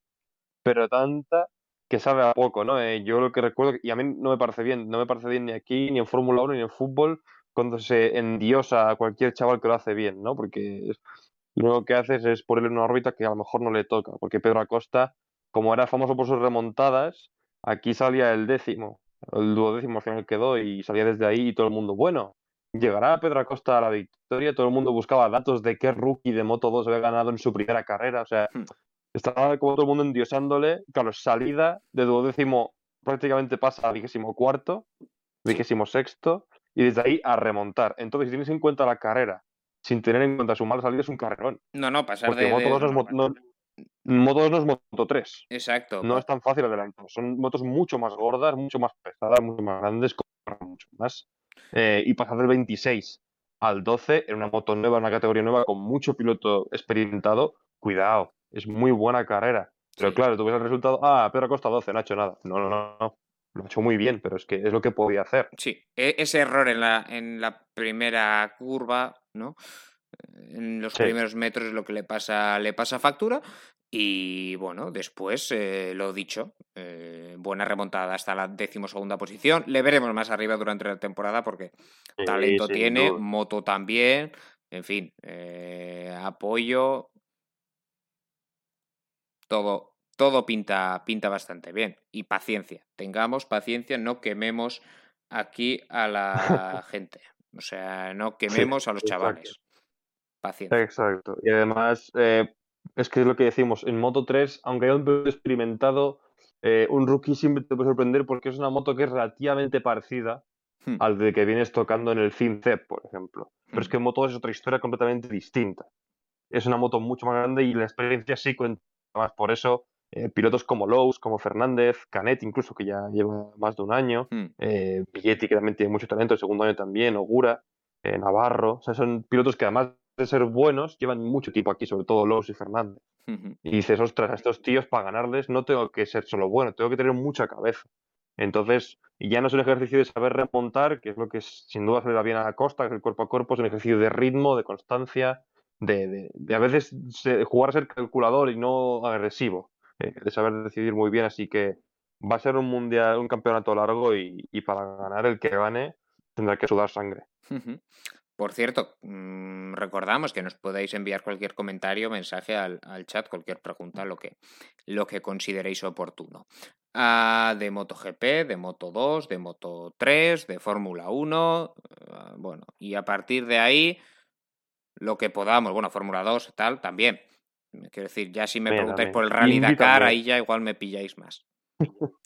pero tanta que sabe a poco, ¿no? Eh, yo lo que recuerdo, y a mí no me parece bien, no me parece bien ni aquí, ni en Fórmula 1, ni en fútbol, cuando se endiosa a cualquier chaval que lo hace bien, ¿no? Porque lo único que haces es ponerle una órbita que a lo mejor no le toca, porque Pedro Acosta como era famoso por sus remontadas, aquí salía el décimo, el duodécimo al final quedó y salía desde ahí y todo el mundo, bueno, llegará Pedro Acosta a la victoria, todo el mundo buscaba datos de qué rookie de Moto 2 había ganado en su primera carrera, o sea, hmm. estaba como todo el mundo endiosándole, claro, salida de duodécimo prácticamente pasa a vigésimo cuarto, vigésimo sexto, y desde ahí a remontar. Entonces, si tienes en cuenta la carrera, sin tener en cuenta su mala salida, es un carrerón. No, no, pasar de, Moto 2 no, Moto 2 no es Moto 3. Exacto. No es tan fácil adelantar. Son motos mucho más gordas, mucho más pesadas, mucho más grandes, mucho más. Eh, y pasar del 26 al 12 en una moto nueva, en una categoría nueva, con mucho piloto experimentado, cuidado, es muy buena carrera. Pero claro, tú ves el resultado, ah, Pedro Costa 12, no ha hecho nada. No, no, no, no. Lo ha hecho muy bien, pero es que es lo que podía hacer. Sí, e-, ese error en la, en la primera curva, ¿no? en los primeros metros es lo que le pasa, le pasa factura. Y bueno, después, eh, lo dicho, eh, buena remontada hasta la decimosegunda posición. Le veremos más arriba durante la temporada porque talento tiene, moto también. En fin, eh, apoyo. Todo, todo pinta, pinta bastante bien. Y paciencia. Tengamos paciencia, no quememos aquí a la gente. O sea, no quememos a los chavales. Paciencia. Exacto. Y además, eh, es que es lo que decimos, en Moto 3, aunque haya un piloto experimentado, eh, un rookie siempre te puede sorprender porque es una moto que es relativamente parecida hmm. al de que vienes tocando en el FinCEP, por ejemplo. Pero es hmm. que en Moto 2 es otra historia completamente distinta. Es una moto mucho más grande y la experiencia sí cuenta más. Por eso, eh, pilotos como Lowe's, como Fernández, Canet incluso, que ya lleva más de un año, hmm. eh, que también tiene mucho talento, el segundo año también, Ogura, Navarro, o sea, son pilotos que además de ser buenos, llevan mucho tiempo aquí, sobre todo Lowe's y Fernández. Y dices, ostras, a estos tíos para ganarles no tengo que ser solo bueno, tengo que tener mucha cabeza. Entonces, ya no es un ejercicio de saber remontar, que es lo que sin duda se le da bien a la costa, que es el cuerpo a cuerpo, es un ejercicio de ritmo, de constancia, de, de, a veces jugar a ser calculador y no agresivo, eh, de saber decidir muy bien. Así que va a ser un mundial, un campeonato largo y, para ganar el que gane tendrá que sudar sangre. Por cierto, mm, recordamos que nos podéis enviar cualquier comentario, mensaje al, chat, cualquier pregunta, lo que, lo que consideréis oportuno. Ah, de MotoGP, de Moto 2, de Moto 3, de Fórmula 1, ah, bueno, y a partir de ahí, lo que podamos, bueno, Fórmula 2, tal, también. Quiero decir, ya si me preguntáis por el Rally Dakar, ahí ya igual me pilláis más.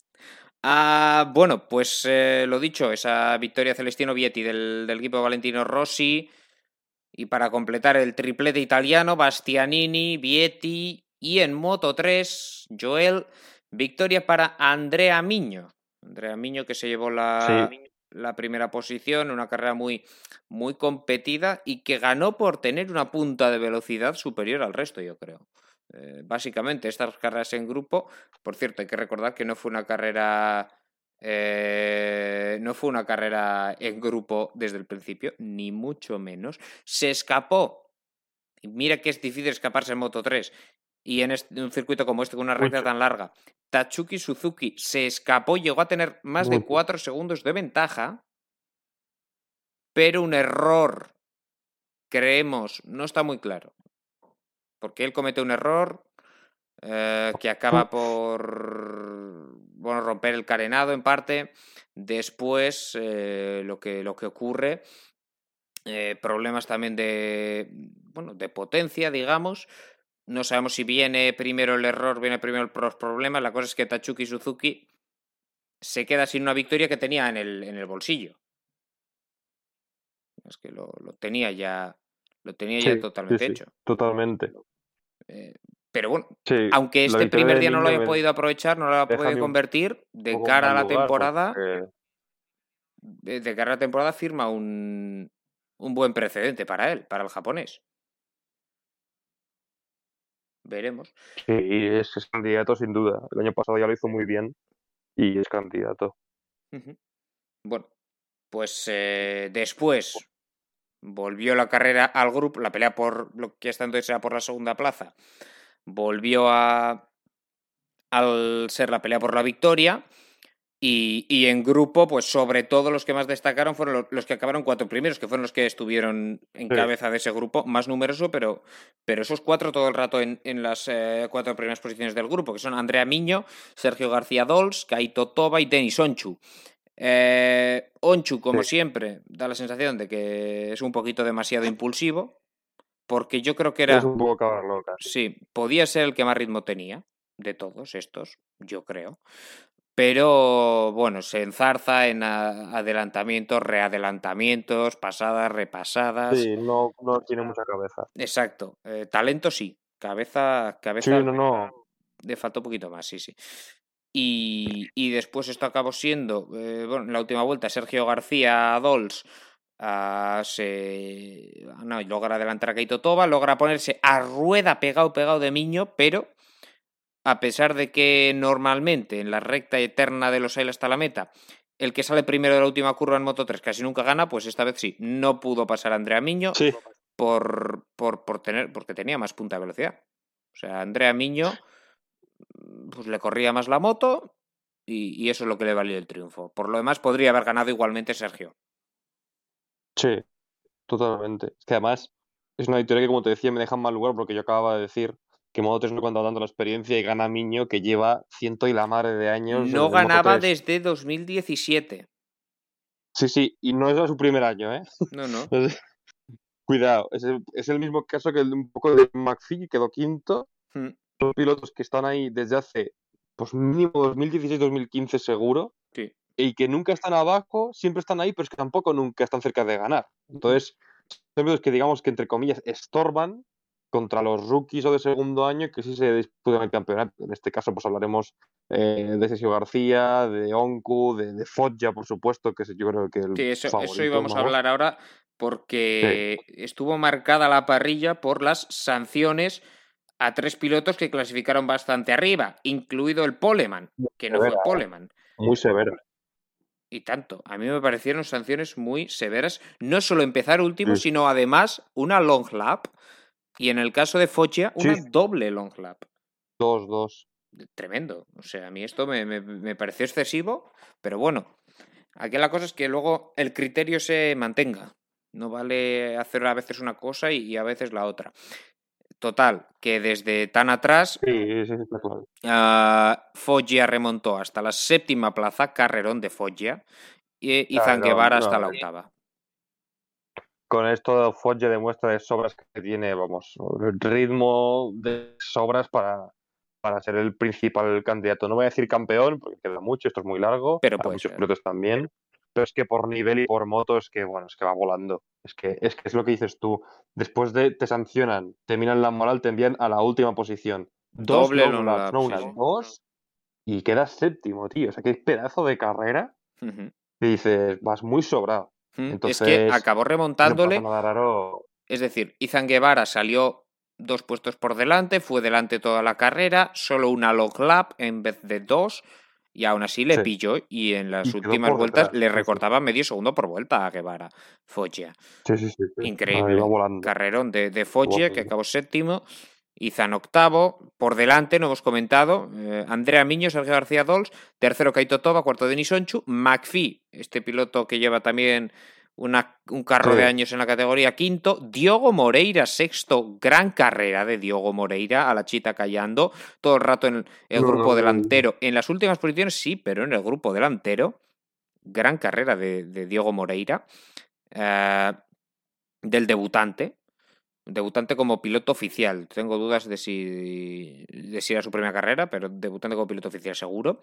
Ah, bueno, pues eh, lo dicho, esa victoria Celestino Vietti del, equipo Valentino Rossi. Y para completar el triplete italiano, Bastianini, Vietti y en Moto 3, Joel, victoria para Andrea Miño. Andrea Miño que se llevó la, la primera posición, una carrera muy, muy competida y que ganó por tener una punta de velocidad superior al resto, yo creo. Eh, básicamente, estas carreras en grupo, por cierto, hay que recordar que no fue una carrera. Eh, no fue una carrera en grupo desde el principio, ni mucho menos. Se escapó. Mira que es difícil escaparse en Moto 3. Y en, un circuito como este, con una recta tan larga, Tachuki Suzuki se escapó, llegó a tener más de 4 segundos de ventaja, pero un error, creemos, no está muy claro porque él comete un error eh, que acaba por bueno, romper el carenado en parte. Después, eh, lo, que, lo que ocurre, eh, problemas también de, bueno, de potencia, digamos. No sabemos si viene primero el error, viene primero el problema. La cosa es que Tachuki Suzuki se queda sin una victoria que tenía en el, en el bolsillo. Es que lo, tenía ya, lo tenía ya totalmente hecho. Totalmente. Eh, pero bueno, aunque este primer día no lo haya podido aprovechar, no lo haya podido convertir, de cara a la temporada, de cara a la temporada firma un, un buen precedente para él, para el japonés. Veremos. Sí, es, es, candidato sin duda. El año pasado ya lo hizo muy bien y es candidato. Bueno, pues eh, después volvió la carrera al grupo, la pelea por lo que está entonces era por la segunda plaza, volvió a al ser la pelea por la victoria. Y, en grupo, pues sobre todo los que más destacaron fueron los, que acabaron cuatro primeros, que fueron los que estuvieron en cabeza de ese grupo, más numeroso, pero, pero esos cuatro todo el rato en, las eh, cuatro primeras posiciones del grupo, que son Andrea Miño, Sergio García Dols, Kaito Toba y Denis Onchu. Eh, Onchu, como siempre, da la sensación de que es un poquito demasiado impulsivo, porque yo creo que era... Es un poco Sí, podía ser el que más ritmo tenía de todos estos, yo creo. Pero bueno, se enzarza en adelantamientos, readelantamientos, pasadas, repasadas. Sí, no, no tiene mucha cabeza. Exacto. Eh, talento sí. Cabeza, cabeza. Sí, no, no. Le faltó un poquito más, sí, sí. Y, después esto acabó siendo, eh, bueno, en la última vuelta, Sergio García Dols ah, se ah, no, logra adelantar a Keito Toba, logra ponerse a rueda pegado, pegado de Miño, pero a pesar de que normalmente en la recta eterna de los Ail hasta la meta, el que sale primero de la última curva en Moto 3 casi nunca gana, pues esta vez sí, no pudo pasar a Andrea Miño por, por, por tener, porque tenía más punta de velocidad. O sea, Andrea Miño pues le corría más la moto y, eso es lo que le valió el triunfo. Por lo demás, podría haber ganado igualmente Sergio. Sí, totalmente. Es que además es una victoria que, como te decía, me deja en mal lugar porque yo acababa de decir que Modo 3 no cuenta dando la experiencia y gana Miño que lleva ciento y la madre de años. No ganaba desde 2017. Sí, sí, y no es su primer año, ¿eh? No, no. Cuidado, es el, mismo caso que el, un poco de McPhee, que quedó quinto. Hmm pilotos que están ahí desde hace, pues mínimo 2016-2015 seguro, y que nunca están abajo, siempre están ahí, pero es que tampoco nunca están cerca de ganar. Entonces, son pilotos que digamos que entre comillas estorban contra los rookies o de segundo año que sí se disputan el campeonato. En este caso, pues hablaremos eh, de Sergio García, de Onku, de, de Foggia, por supuesto, que yo creo que el Sí, eso, eso íbamos a hablar ahora, porque estuvo marcada la parrilla por las sanciones a tres pilotos que clasificaron bastante arriba, incluido el Poleman, que no fue el Poleman. Muy severo. Y tanto. A mí me parecieron sanciones muy severas. No solo empezar último, sino además una long lap. Y en el caso de Foggia, una doble long lap. Dos, dos. Tremendo. O sea, a mí esto me, me pareció excesivo, pero bueno. Aquí la cosa es que luego el criterio se mantenga. No vale hacer a veces una cosa y a veces la otra. Total, que desde tan atrás, sí, sí, claro. uh, Foggia remontó hasta la séptima plaza, carrerón de Foggia, y, y Zanguevara hasta la octava. Con esto Foggia demuestra de sobras que tiene, vamos, ritmo de sobras para, para ser el principal candidato. No voy a decir campeón, porque queda mucho, esto es muy largo, pero muchos pilotos también pero es que por nivel y por moto es que, bueno, es que va volando. Es que es, que es lo que dices tú. Después de te sancionan, te miran la moral, te envían a la última posición. Dos Doble no una, dos, y quedas séptimo, tío. O sea, qué pedazo de carrera. Y dices, vas muy sobrado. Entonces, es que acabó remontándole. Es decir, Izan Guevara salió dos puestos por delante, fue delante toda la carrera, solo una log lap en vez de dos y aún así le pilló y en las últimas vueltas le recortaba medio segundo por vuelta a Guevara, Foggia. Sí, sí, sí. Increíble. Carrerón de, de Foggia, que acabó séptimo. Izan octavo, por delante, no hemos comentado, eh, Andrea Miño, Sergio García Dols, tercero Kaito Toba, cuarto Denis Onchu, McPhee, este piloto que lleva también un carro de años en la categoría quinto. Diogo Moreira, sexto, gran carrera de Diogo Moreira, a la chita callando, todo el rato en el grupo delantero. En las últimas posiciones sí, pero en el grupo delantero. Gran carrera de, de Diogo Moreira. Eh, del debutante, Debutante como piloto oficial. Tengo dudas de si, de si era su primera carrera, pero debutante como piloto oficial seguro.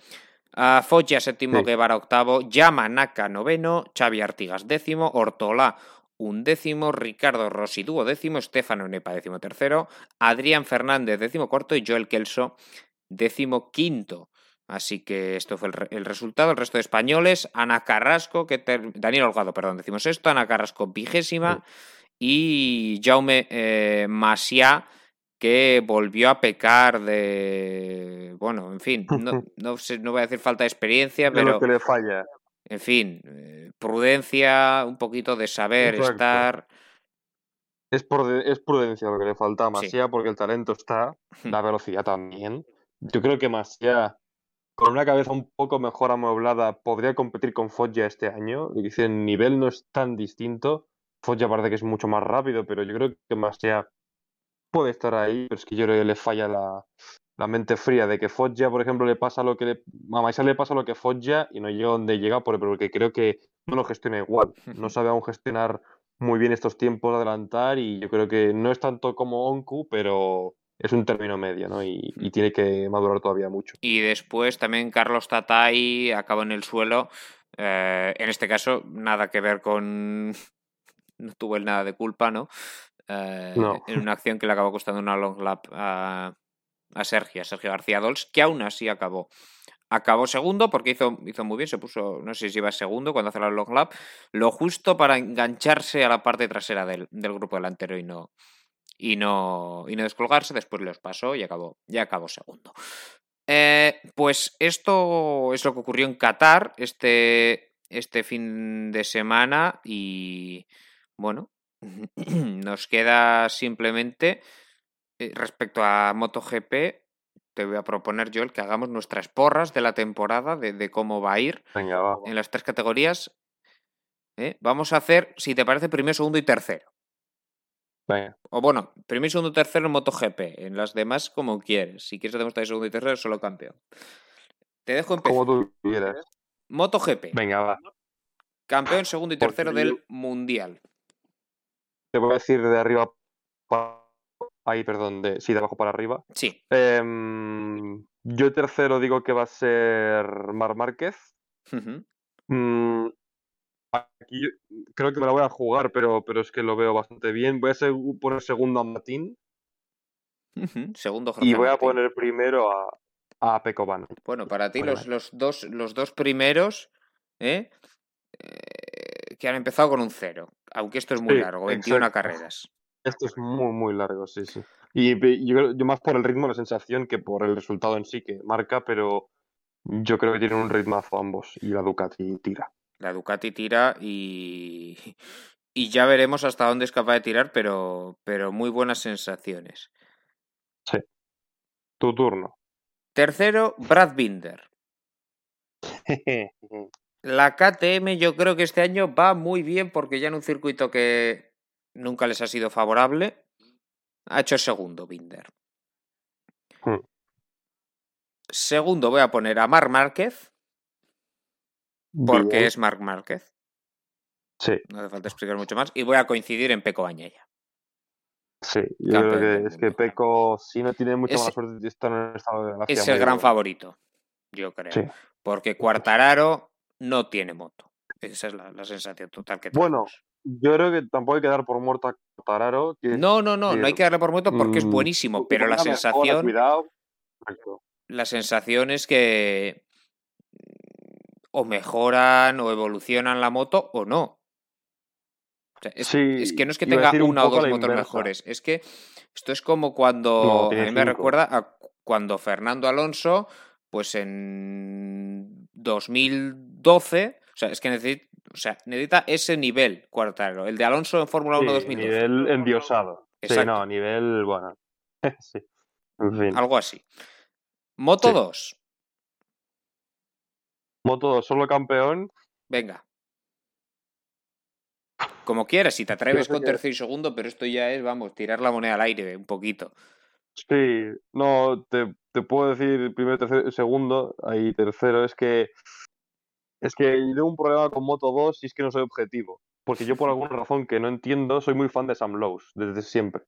Uh, Foggia séptimo, Guevara octavo, Yamanaka noveno, Xavi Artigas décimo, Ortola undécimo, Ricardo Rossi décimo, Stefano Nepa décimo tercero, Adrián Fernández décimo cuarto y Joel Kelso décimo quinto. Así que esto fue el, resultado. El resto de españoles, Ana Carrasco, que Daniel Holgado, perdón, decimos esto, Ana Carrasco vigésima y Jaume eh, Masia, que volvió a pecar de. Bueno, en fin, no, no, no voy a decir falta de experiencia, pero. Lo que le falla. En fin, eh, prudencia, un poquito de saber estar. Es, es prudencia lo que le falta a Masia, porque el talento está, la velocidad también. Yo creo que Masia, con una cabeza un poco mejor amueblada, podría competir con Foggia este año. Dice, el nivel no es tan distinto Foggia parece que es mucho más rápido, pero yo creo que Masia puede estar ahí, pero es que yo creo que le falla la, la mente fría de que Foggia, por ejemplo, le pasa lo que le, a Masia le pasa lo que Foggia y no llega donde llega porque creo que no lo gestiona igual. No sabe aún gestionar muy bien estos tiempos de adelantar y yo creo que no es tanto como Onku, pero es un término medio, ¿no? Y, tiene que madurar todavía mucho. Y después también Carlos Tatay acabó en el suelo. Eh, en este caso, nada que ver con, no tuvo él nada de culpa, ¿no? Eh, en una acción que le acabó costando una long lap a, a Sergio, a Sergio García Dols, que aún así acabó. Acabó segundo porque hizo, hizo muy bien, se puso, no sé si iba segundo cuando hace la long lap, lo justo para engancharse a la parte trasera del, del grupo delantero y no, y no, y no descolgarse, después los pasó y acabó, ya acabó segundo. Eh, pues esto es lo que ocurrió en Qatar este, este fin de semana y, bueno, nos queda simplemente eh, respecto a MotoGP, te voy a proponer, Joel, que hagamos nuestras porras de la temporada, de, cómo va a ir en las tres categorías. ¿eh? Vamos a hacer, si te parece, primero, segundo y tercero. O bueno, primero, segundo y tercero en MotoGP. En las demás, como quieres. Si quieres demostrar segundo y tercero, solo campeón. Te dejo empezar. Como tú quieras. MotoGP. Venga, va. Campeón, segundo y tercero del Mundial te voy a decir de arriba para... Ahí, perdón, de... sí, de abajo para arriba. Sí. Em, yo tercero digo que va a ser Mar Márquez. Mm, aquí creo que me la voy a jugar, pero, pero es que lo veo bastante bien. Voy a poner segundo a Matín. Segundo Y voy a poner primero a, a. Bueno, para ti los, los, dos, los dos primeros, ¿eh? Eh, que han empezado con un cero aunque esto es muy largo, 21 carreras. Esto es muy, muy largo, sí, sí. Y yo, yo más por el ritmo, la sensación, que por el resultado en sí que marca, pero yo creo que tienen un ritmazo ambos y la Ducati tira. La Ducati tira y, y ya veremos hasta dónde es capaz de tirar, pero, pero muy buenas sensaciones. Sí. Tu turno. Tercero, Brad Binder. La KTM yo creo que este año va muy bien porque ya en un circuito que nunca les ha sido favorable, ha hecho segundo Binder. Hmm. Segundo voy a poner a Marc Márquez, porque Bien. es Marc Márquez. Sí, No hace falta explicar mucho más. Y voy a coincidir en Peco Bañella. sí. Yo Campeón creo que es que. Peco, si no tiene mucha Es- mala suerte, está en un estado de gracia Es el gran favorito, yo creo. Sí. Porque Cuartararo no tiene moto. Esa es la, la sensación total que Bueno, tenemos. Yo creo que tampoco hay que dar por muerto a Tararo. Que No, no, no, no hay que darle por muerto porque es mm, buenísimo, pero la sensación, Cuidado. Exacto. la sensación es que o mejoran o evolucionan la moto o no. O sea, es, Sí, es que no es que tenga un una o dos motos mejores, es que esto es como cuando No, a mí me recuerda a cuando Fernando Alonso, pues en 2012, o sea, es que necesita, o sea, necesita ese nivel Cuartararo, el de Alonso en Fórmula 1 Sí, 2012, nivel endiosado. Sí, no, nivel, bueno. sí. En fin. algo así. Moto Sí. 2, Moto 2, solo campeón. venga. Como quieras, si te atreves con tercero y segundo, pero esto ya es, vamos, tirar la moneda al aire un poquito. Sí, no, te, te puedo decir primero, tercero, segundo, ahí tercero, es que es que tengo un problema con Moto 2 y es que no soy objetivo. Porque yo por alguna razón que no entiendo, soy muy fan de Sam Lowe desde siempre.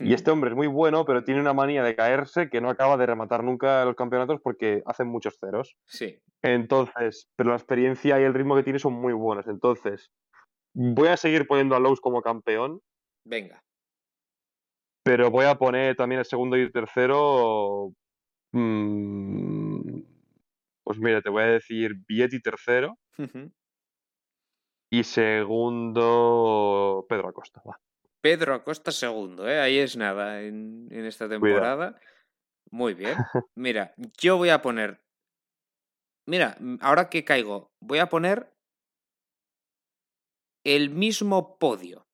Y este hombre es muy bueno, pero tiene una manía de caerse que no acaba de rematar nunca los campeonatos porque hacen muchos ceros. Sí, Entonces, pero la experiencia y el ritmo que tiene son muy buenos. Entonces, voy a seguir poniendo a Lowe como campeón, venga. Pero voy a poner también el segundo y el tercero. mm, pues mira, te voy a decir Vietti tercero y segundo Pedro Acosta. va. Pedro Acosta segundo, ¿eh? ahí es nada en, en esta temporada. Muy bien. Mira, yo voy a poner. Mira, ahora que caigo, voy a poner el mismo podio.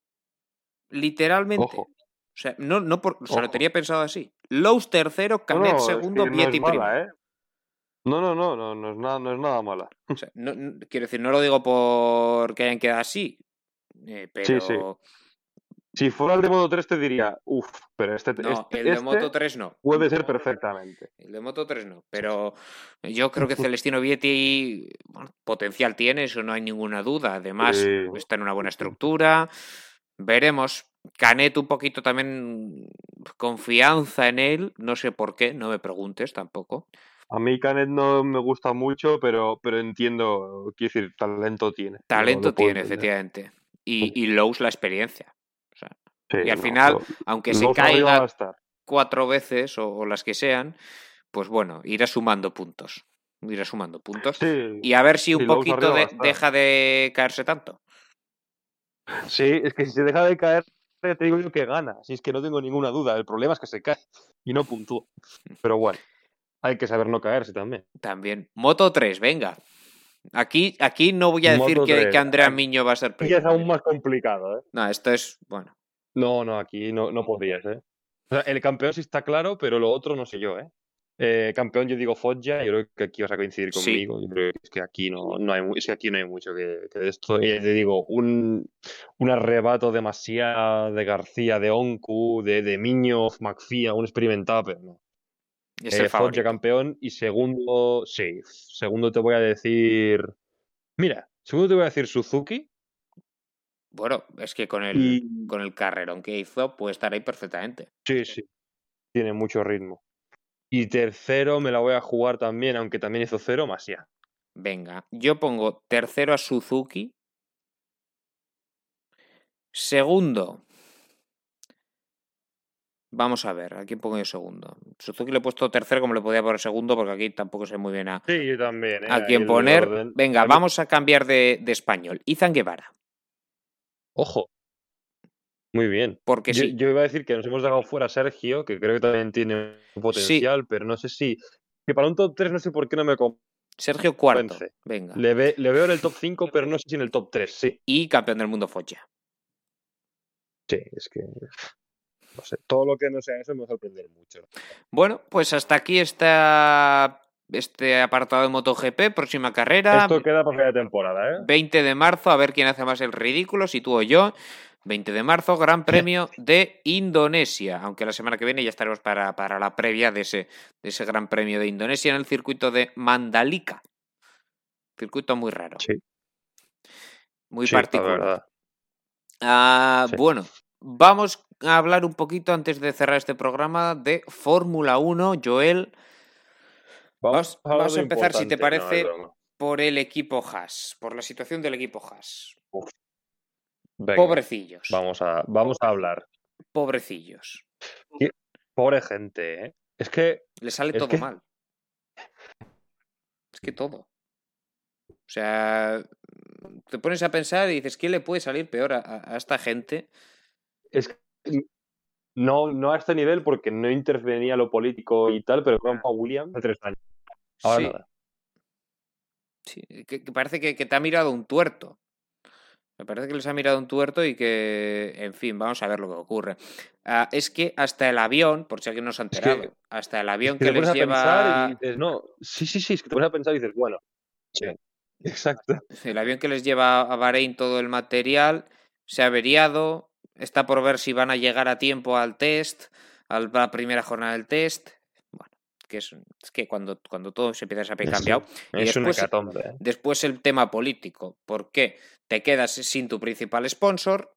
Literalmente. Ojo. O sea, no, no por, o sea, lo tenía pensado así. Lowe's tercero, Canet no, es segundo, que no Vietti es primero. ¿eh? No, no, no, no, no es nada, no es nada mala. O sea, no- no- quiero decir, no lo digo porque hayan quedado así. eh, pero Sí, sí. Si fuera el de Moto 3 te diría, uff, pero este, no, este, el de este Moto 3 no. puede ser perfectamente. El de Moto 3 no, pero yo creo que Celestino Vietti bueno, potencial tiene, eso no hay ninguna duda. Además, Sí. está en una buena estructura. Veremos. Canet un poquito también confianza en él, no sé por qué, no me preguntes tampoco. A mí Canet no me gusta mucho, pero, pero entiendo, quiero decir, talento tiene. Talento tiene, efectivamente. Y, y Lowe's la experiencia. O sea, Sí, y al no, final, aunque se caiga cuatro veces o, o las que sean, pues bueno, irá sumando puntos. Irá sumando puntos. Sí, Y a ver si un poquito de- deja de caerse tanto. sí, es que si se deja de caer, te digo yo que gana. Si es que no tengo ninguna duda. El problema es que se cae y no puntúa. Pero bueno, hay que saber no caerse también. También. Moto 3, venga. Aquí, aquí no voy a decir que, 3, que Andrea Miño va a ser Y es primero. aún más complicado, ¿eh? No, esto es, bueno, No, no, aquí no, no podrías, ¿eh? O sea, el campeón sí está claro, pero lo otro no sé yo, ¿eh? Eh, campeón yo digo Foggia, yo creo que aquí vas a coincidir Sí. conmigo. Yo creo que es que aquí no, no hay es que aquí no hay mucho que, que de esto. Y te digo, un, un arrebato demasiado de García, de Onku, de, de Miño, McFia, un experimentado, pero no. es Eh, el Foggia campeón y segundo, sí, segundo te voy a decir. Mira, segundo te voy a decir Suzuki Bueno, es que con el, y. con el carrerón que hizo puede estar ahí perfectamente. Sí, sí. Tiene mucho ritmo. Y tercero me la voy a jugar también, aunque también hizo cero, Masia. Venga, yo pongo tercero a Suzuki. Segundo. Vamos a ver, ¿a quién pongo yo segundo? Suzuki le he puesto tercero como le podía poner segundo, porque aquí tampoco sé muy bien a, Sí, yo también. ¿eh? a quién poner. Venga, vamos a cambiar de, de español. Izan Guevara. Ojo. Muy bien. Porque Yo, sí, yo iba a decir que nos hemos dejado fuera a Sergio, que creo que también tiene potencial, pero no sé si. Que para un top 3 no sé por qué no me Sergio cuarto. Venga. Le, ve- le veo en el top 5, pero no sé si en el top 3, sí. Y campeón del mundo Foggia. Sí, es que. No sé, todo lo que no sea eso me va a sorprender mucho. Bueno, pues hasta aquí está este apartado de MotoGP, próxima carrera. Esto queda para final de temporada, ¿eh? 20 de marzo, a ver quién hace más el ridículo, si tú o yo. 20 de marzo, Gran Premio de Indonesia. Aunque la semana que viene ya estaremos para, para la previa de ese, de ese Gran Premio de Indonesia en el circuito de Mandalika. Circuito muy raro. Sí. Muy Sí, particular. Ah, Sí. Bueno, vamos a hablar un poquito antes de cerrar este programa de Fórmula 1. Joel, Vamos- a empezar, si te no, parece, por el equipo Haas, por la situación del equipo Haas. Venga, Pobrecillos. Vamos a, vamos a hablar. Pobrecillos. Pobre gente, ¿eh? Es que Le sale todo que- mal. Es que todo. O sea, te pones a pensar y dices, ¿qué le puede salir peor a, esta gente? es que no, no a este nivel porque no intervenía lo político y tal, pero Grandpa William hace tres años. Ahora Sí, nada. sí, que, que parece que, que te ha mirado un tuerto. Me parece que les ha mirado un tuerto y que, en fin, vamos a ver lo que ocurre. Ah, es que hasta el avión, por si alguien no se ha Es que- enterado, hasta el avión Que te les a lleva y dices, no, sí, sí, sí, es que te pones a pensar y dices, bueno, sí, exacto. El avión que les lleva a Bahrein todo el material se ha averiado. Está por ver si van a llegar a tiempo al test, a la primera jornada del test. Que es, es que cuando, cuando todo se empieza a Sí, cambiado. Y Es una después-. ¿eh? Después el tema político. ¿Por qué? Te quedas sin tu principal sponsor,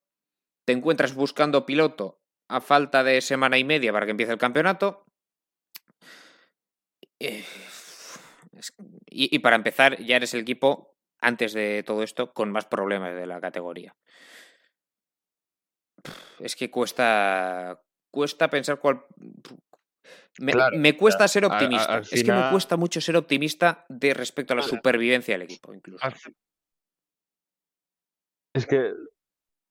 te encuentras buscando piloto a falta de semana y media para que empiece el campeonato. Eh, Y, y para empezar, ya eres el equipo, antes de todo esto, con más problemas de la categoría. Es que cuesta. Cuesta pensar cuál. Me, Claro, me cuesta ser optimista. Es que me cuesta mucho ser optimista de respecto a la supervivencia del equipo, incluso. Es que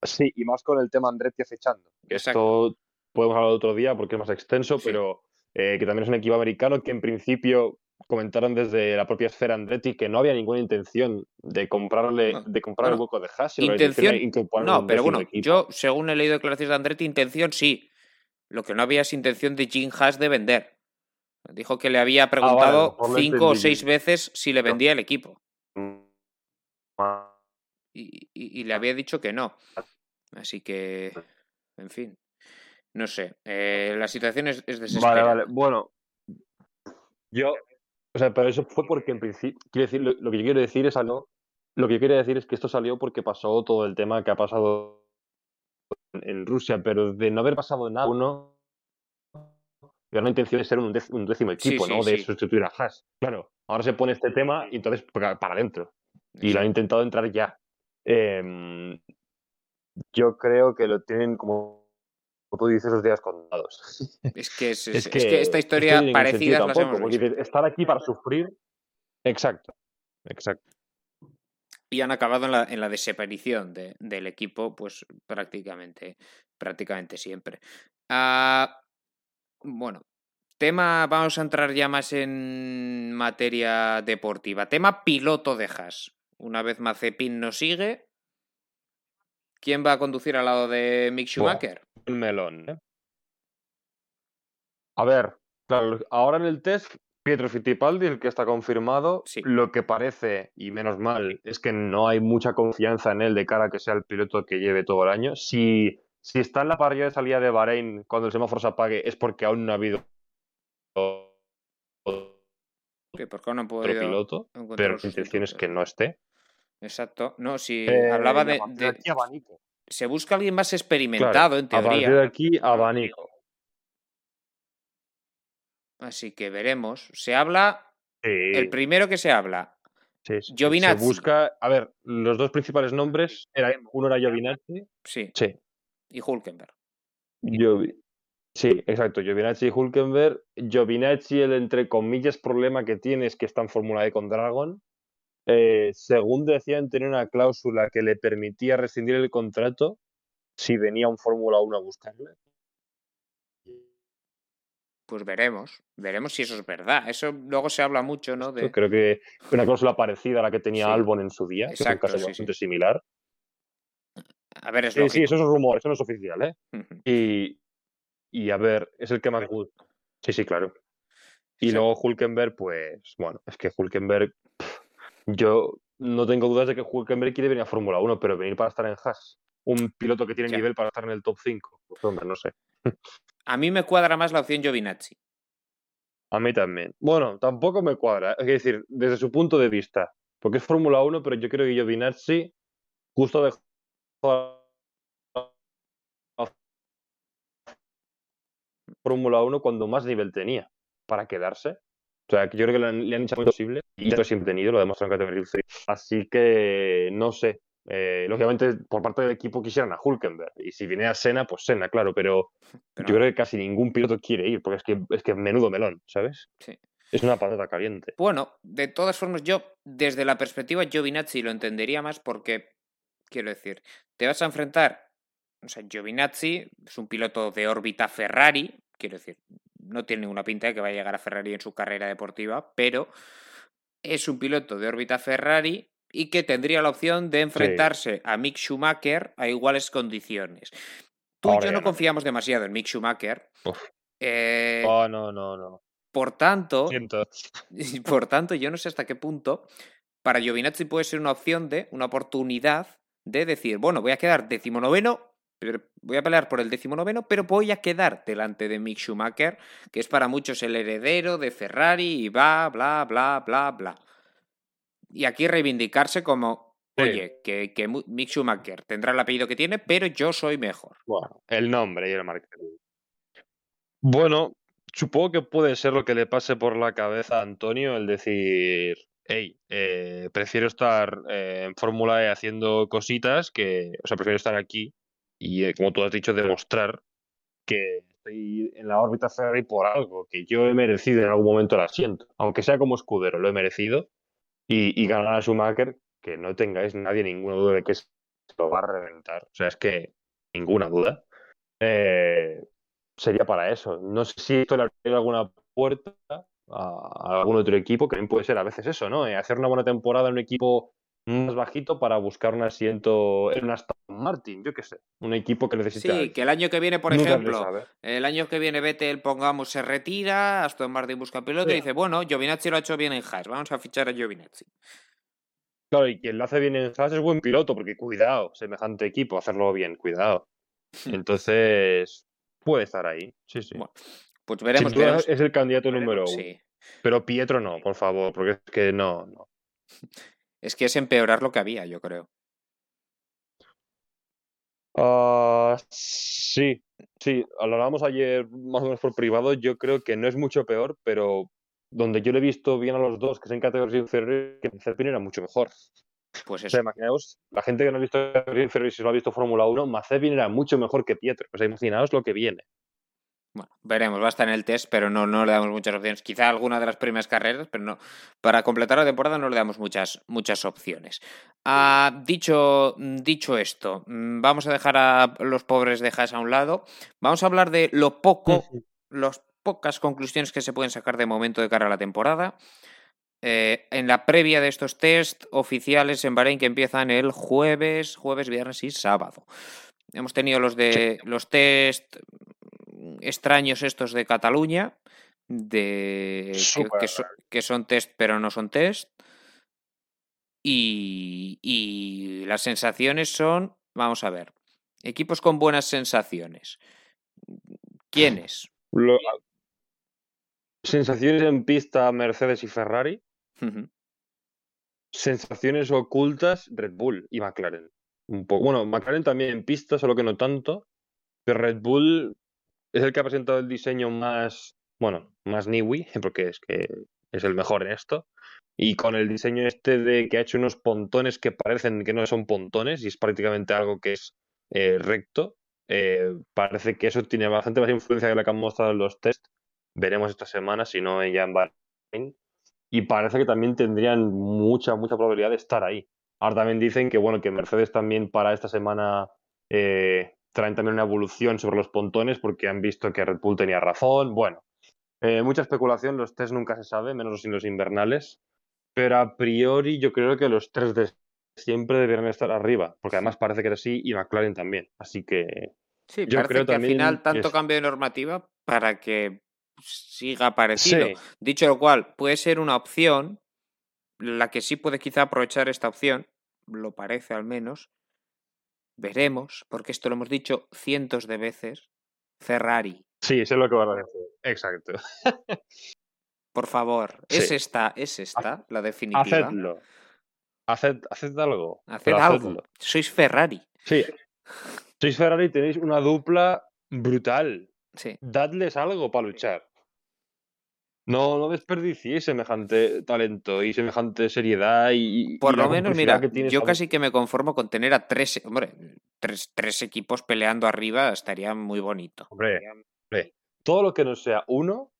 sí, y más con el tema Andretti acechando. que Exacto. Esto podemos hablar otro día porque es más extenso, Sí. pero eh, que también es un equipo americano que en principio comentaron desde la propia esfera Andretti que no había ninguna intención de comprarle, No, de comprar el hueco de Haas, intención No, pero bueno, yo, según he leído declaraciones de Andretti, intención sí. Lo que no había es intención de Jim Haas de vender. Dijo que le había Ah, vale, preguntado cinco o seis veces si le vendía el equipo. Ah, Y, y- y le había dicho que no. Así que, en fin. No sé. eh, la situación es, es Vale, desesperada. vale. Bueno, yo. O sea, pero eso fue porque en principio. Quiero decir, lo, lo que yo quiero decir es algo. Lo que yo quiero decir es que esto salió porque pasó todo el tema que ha pasado en, Rusia, pero de no haber pasado nada, uno. Era una intención de ser un, décimo equipo, sí, ¿no? De sí. sustituir a Haas. Claro, ahora se pone este tema y entonces para, para adentro. Y lo han intentado entrar ya. Em, yo creo que lo tienen como. Como tú dices, los días contados. Es que, es, Es es- es que esta es historia parecida las tampoco, hemos visto. estar aquí para sufrir. Exacto. Exacto. Y han acabado en la, en la desaparición de- del equipo, pues prácticamente, prácticamente siempre. Ah, bueno, tema, vamos a entrar ya más en materia deportiva. Tema piloto de Haas. Una vez Mazepin no sigue, ¿quién va a conducir al lado de Mick Schumacher? Un melón. ¿eh? A ver, claro, ahora en el test, Pietro Fittipaldi, el que está confirmado, Sí. lo que parece, y menos mal, es que no hay mucha confianza en él de cara a que sea el piloto que lleve todo el año. Si, si está en la parrilla de salida de Bahrein cuando el semáforo se apague, es porque aún no ha habido otro porque no piloto, pero la intención es que no esté. Exacto. No, si Eh, hablaba a de, de- aquí, abanico. Se busca alguien más experimentado, en A partir teoría. de aquí, abanico. Así que veremos. Se habla. Sí, El primero que se habla. sí, sí. Giovinazzi. Se busca. A ver, los dos principales nombres. Era, uno era Giovinazzi. Sí. Sí. Y Hulkenberg. Giovi- Sí, exacto. Giovinazzi y Hulkenberg. Giovinazzi, el entre comillas problema que tiene es que está en Fórmula E con Dragon. Eh, según decían, tenía una cláusula que le permitía rescindir el contrato si venía un Fórmula 1 a buscarle. Pues veremos, veremos si eso es verdad. Eso luego se habla mucho, ¿no? De... Creo que una cláusula parecida a la que tenía Albon en su día, Exacto, que es un caso bastante similar. A ver, es sí, sí, eso es un rumor, eso no es oficial, ¿eh? y, y a ver, es el que más gusta. Sí, sí, claro. Y luego Hulkenberg, pues bueno, es que Hulkenberg, yo no tengo dudas de que Hulkenberg quiere venir a Fórmula 1, pero venir para estar en Haas, un piloto que tiene nivel para estar en el top 5, pues hombre, no sé. A mí me cuadra más la opción Giovinazzi. A mí también. Bueno, tampoco me cuadra, es decir, desde su punto de vista, porque es Fórmula 1, pero yo creo que Giovinazzi justo dejó Fórmula 1 cuando más nivel tenía para quedarse. O sea, yo creo que le han, le hecho muy posible y lo siempre tenido, lo demostrado en categoría 3. Así que no sé. Eh, lógicamente, por parte del equipo quisieran a Hulkenberg. Y si viene a Sena, pues Sena, claro. Pero, yo creo que casi ningún piloto quiere ir, porque es que es que menudo melón, ¿sabes? Sí. Es una patata caliente. Bueno, de todas formas, yo, desde la perspectiva Giovinazzi, lo entendería más porque, quiero decir, te vas a enfrentar. O sea, Giovinazzi es un piloto de órbita Ferrari, quiero decir, no tiene ninguna pinta de que vaya a llegar a Ferrari en su carrera deportiva, pero es un piloto de órbita Ferrari y que tendría la opción de enfrentarse a Mick Schumacher a iguales condiciones. Tú y yo no, confiamos demasiado en Mick Schumacher. Eh, oh, no, no, no. Por tanto, por tanto, yo no sé hasta qué punto para Giovinazzi puede ser una opción de, una oportunidad de decir, bueno, voy a quedar decimonoveno voy a pelear por el noveno, pero voy a quedar delante de Mick Schumacher, que es para muchos el heredero de Ferrari y va, bla, bla, bla, bla. Y aquí reivindicarse como, oye, que, que, Mick Schumacher tendrá el apellido que tiene, pero yo soy mejor. Bueno, el nombre y el marketing. Bueno, supongo que puede ser lo que le pase por la cabeza a Antonio el decir, hey, eh, prefiero estar eh, en Fórmula E haciendo cositas que, o sea, prefiero estar aquí y, eh, como tú has dicho, demostrar que estoy en la órbita Ferrari por algo, que yo he merecido en algún momento el asiento, aunque sea como escudero, lo he merecido, y, y ganar a Schumacher, que no tengáis nadie ninguna duda de que se lo va a reventar. O sea, es que ninguna duda. Eh, sería para eso. No sé si esto le abre alguna puerta a, algún otro equipo, que también puede ser a veces eso, ¿no? Eh, hacer una buena temporada en un equipo más bajito para buscar un asiento en un Aston Martin, yo qué sé, un equipo que necesita. Sí, que el año que viene, por ejemplo, el año que viene Vettel, pongamos, se retira, Aston Martin busca piloto y dice, bueno, Giovinazzi lo ha hecho bien en Haas, vamos a fichar a Giovinazzi. Claro, y quien lo hace bien en Haas es buen piloto, porque cuidado, semejante equipo, hacerlo bien, cuidado. Hmm. Entonces, puede estar ahí, sí, sí. pues veremos. Es el candidato número uno. Pero Pietro no, por favor, porque es que no, no. Es que es empeorar lo que había, yo creo. Ah, sí, sí, lo hablábamos ayer más o menos por privado, yo creo que no es mucho peor, pero donde yo le he visto bien a los dos, que es en categoría inferior, que Mazepin era mucho mejor. Pues eso. imaginaos, la gente que no ha visto categoría inferior y si lo ha visto Fórmula 1, Mazepin era mucho mejor que Pietro. Pues imaginaos lo que viene. Bueno, veremos, va a estar en el test, pero no, no le damos muchas opciones. Quizá alguna de las primeras carreras, pero no. Para completar la temporada no le damos muchas, muchas opciones. Ah, dicho, dicho esto, mm, vamos a dejar a los pobres de Haas a un lado. Vamos a hablar de lo poco, las pocas conclusiones que se pueden sacar de momento de cara a la temporada. Eh, en la previa de estos test oficiales en Bahrein que empiezan el jueves, jueves, viernes y sábado. Hemos tenido los de los test extraños estos de Cataluña, de que, son test pero no son test. Y, las sensaciones son, vamos a ver, equipos con buenas sensaciones. ¿Quiénes? sensaciones en pista Mercedes y Ferrari. Sensaciones ocultas Red Bull y McLaren. Un poco. Bueno, McLaren también en pista, solo que no tanto. Pero Red Bull es el que ha presentado el diseño más, bueno, más Niwi, porque es que es el mejor en esto. Y con el diseño este de que ha hecho unos pontones que parecen que no son pontones y es prácticamente algo que es eh, recto, eh, parece que eso tiene bastante más influencia que la que han mostrado en los test. Veremos esta semana, si no ya en Bahrein. Y parece que también tendrían mucha, mucha probabilidad de estar ahí. Ahora también dicen que, bueno, que Mercedes también para esta semana eh, traen también una evolución sobre los pontones porque han visto que Red Bull tenía razón. Bueno, Eh, mucha especulación, los test nunca se sabe, menos en los invernales. Pero a priori yo creo que los tres de siempre deberían estar arriba, porque además parece que sí y McLaren también. Así que sí, yo creo que al final tanto cambio de normativa para que siga parecido. Dicho lo cual, puede ser una opción, la que sí puede quizá aprovechar esta opción, lo parece al menos, veremos, porque esto lo hemos dicho cientos de veces, Ferrari. Sí, sé lo que van a decir. Exacto. Por favor, es esta, es esta la definitiva. Hacedlo. Haced, haced algo. Haced algo. Sois Ferrari. Sí. Sois Ferrari y tenéis una dupla brutal. Sí. Dadles algo para luchar. No, no desperdiciéis semejante talento y semejante seriedad y. Por lo menos, mira, yo casi que me conformo con tener a tres, hombre, tres, tres equipos peleando arriba, estaría muy bonito. Hombre, todo lo que no sea uno,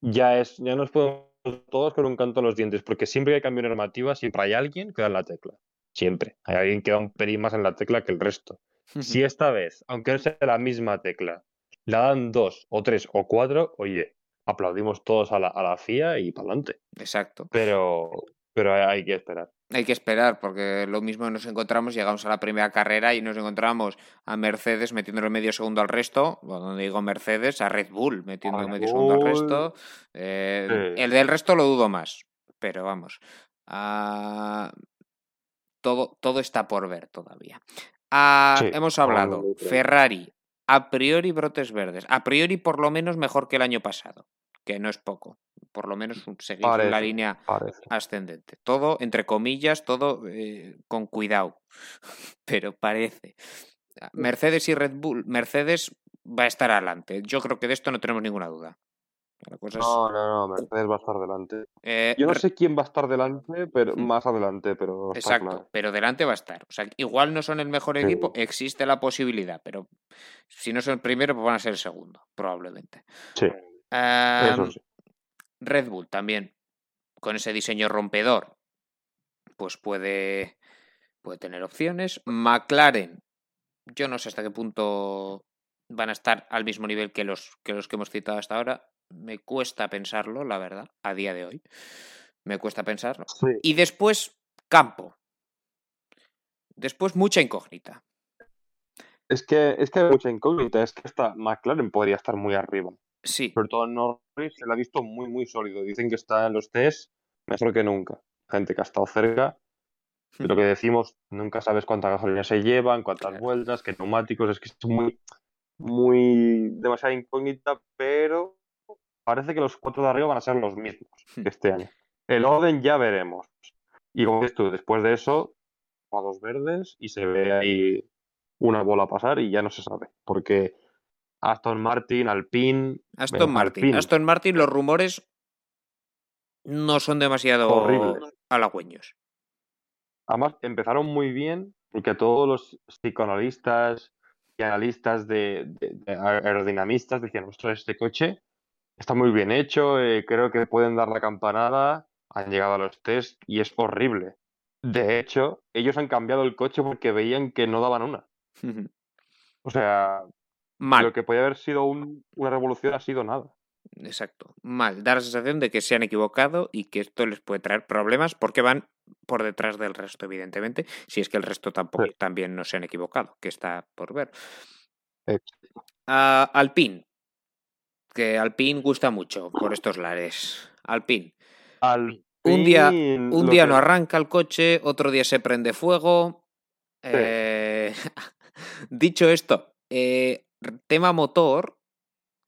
ya es, ya nos podemos todos con un canto a los dientes, porque siempre hay cambio normativa, siempre hay alguien que da en la tecla. Siempre. Hay alguien que da un pelín más en la tecla que el resto. si esta vez, aunque no sea la misma tecla, la dan dos o tres o cuatro, oye, aplaudimos todos a la, a la FIA y para adelante. Exacto. Pero, pero hay, que esperar. Hay que esperar, porque lo mismo nos encontramos, llegamos a la primera carrera y nos encontramos a Mercedes metiéndole medio segundo al resto, cuando digo Mercedes, a Red Bull metiendo medio segundo al resto. Eh, el del resto lo dudo más, pero vamos. Ah, todo, todo está por ver todavía. Ah, hemos hablado, Ferrari, a priori brotes verdes, a priori por lo menos mejor que el año pasado que no es poco. Por lo menos seguir en la línea ascendente. Todo, entre comillas, todo eh, con cuidado. Pero parece. Mercedes y Red Bull. Mercedes va a estar adelante. Yo creo que de esto no tenemos ninguna duda. No, no, no, Mercedes va a estar delante. Eh, Yo no sé quién va a estar delante, pero mm. más adelante, pero. Exacto, pero delante va a estar. O sea, igual no son el mejor equipo, existe la posibilidad, pero si no son el primero, pues van a ser el segundo, probablemente. Sí. Red Bull también, con ese diseño rompedor, pues puede, puede tener opciones. McLaren, yo no sé hasta qué punto van a estar al mismo nivel que los que, los que hemos citado hasta ahora. Me cuesta pensarlo, la verdad, a día de hoy. Me cuesta pensarlo. Y después, campo. Después, mucha incógnita. Es que, es que hay mucha incógnita. Es que hasta McLaren podría estar muy arriba. Sí. Sobre todo Norris se lo ha visto muy, muy sólido. Dicen que está en los test mejor que nunca. Gente que ha estado cerca. Lo que decimos, nunca sabes cuánta gasolina se llevan, cuántas vueltas, qué neumáticos. Es que es muy, muy demasiada incógnita, pero parece que los cuatro de arriba van a ser los mismos este año. El orden ya veremos. Y como ves tú, después de eso, a dos verdes y se ve ahí una bola pasar y ya no se sabe. Porque Aston Martin, Alpine. Aston Martin. Aston Martin, los rumores no son demasiado halagüeños. Además, empezaron muy bien porque todos los psicoanalistas y analistas de, aerodinamistas decían, ostras, este coche está muy bien hecho, eh, creo que pueden dar la campanada, han llegado a los test y es horrible. De hecho, ellos han cambiado el coche porque veían que no daban una. o sea, lo que podía haber sido una revolución ha sido nada. Exacto. Mal. Da la sensación de que se han equivocado y que esto les puede traer problemas porque van por detrás del resto, evidentemente. Si es que el resto tampoco también no se han equivocado, que está por ver. Uh, Alpine. Que Alpine gusta mucho por estos lares. Alpine. un día, un día no arranca el coche, otro día se prende fuego. Eh, dicho esto, eh, tema motor,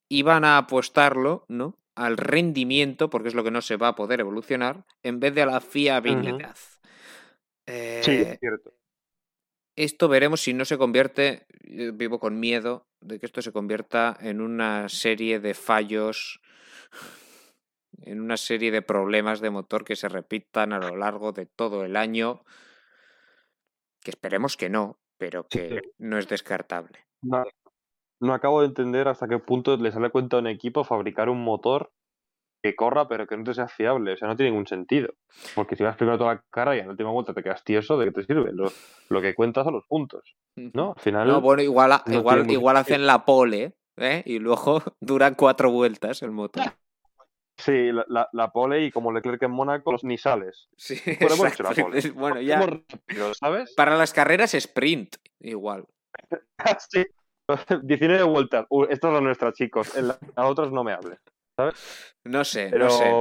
iban a apostarlo, ¿no? Al rendimiento, porque es lo que no se va a poder evolucionar, en vez de a la fiabilidad. sí, es cierto. Esto veremos si no se convierte, vivo con miedo de que esto se convierta en una serie de fallos, en una serie de problemas de motor que se repitan a lo largo de todo el año, que esperemos que no, pero que no es descartable no acabo de entender hasta qué punto le sale cuenta a un equipo fabricar un motor que corra pero que no te sea fiable. O sea, no tiene ningún sentido. Porque si vas primero toda la cara y en la última vuelta te quedas tieso, ¿de qué te sirve? Lo, lo que cuenta son los puntos. ¿No? Al final. No, bueno, igual, igual, igual hacen la pole, ¿eh? Y luego duran cuatro vueltas el motor. Sí, la, la, la pole y como Leclerc en Mónaco, los nisales. Sí, Bueno, hemos hecho la pole. Bueno, ya. Somos rápidos, ¿sabes? Para las carreras sprint, igual. sí. 19 vueltas. Uh, esta es la nuestra, chicos. En la- las otras no me hables. No sé, Pero no sé.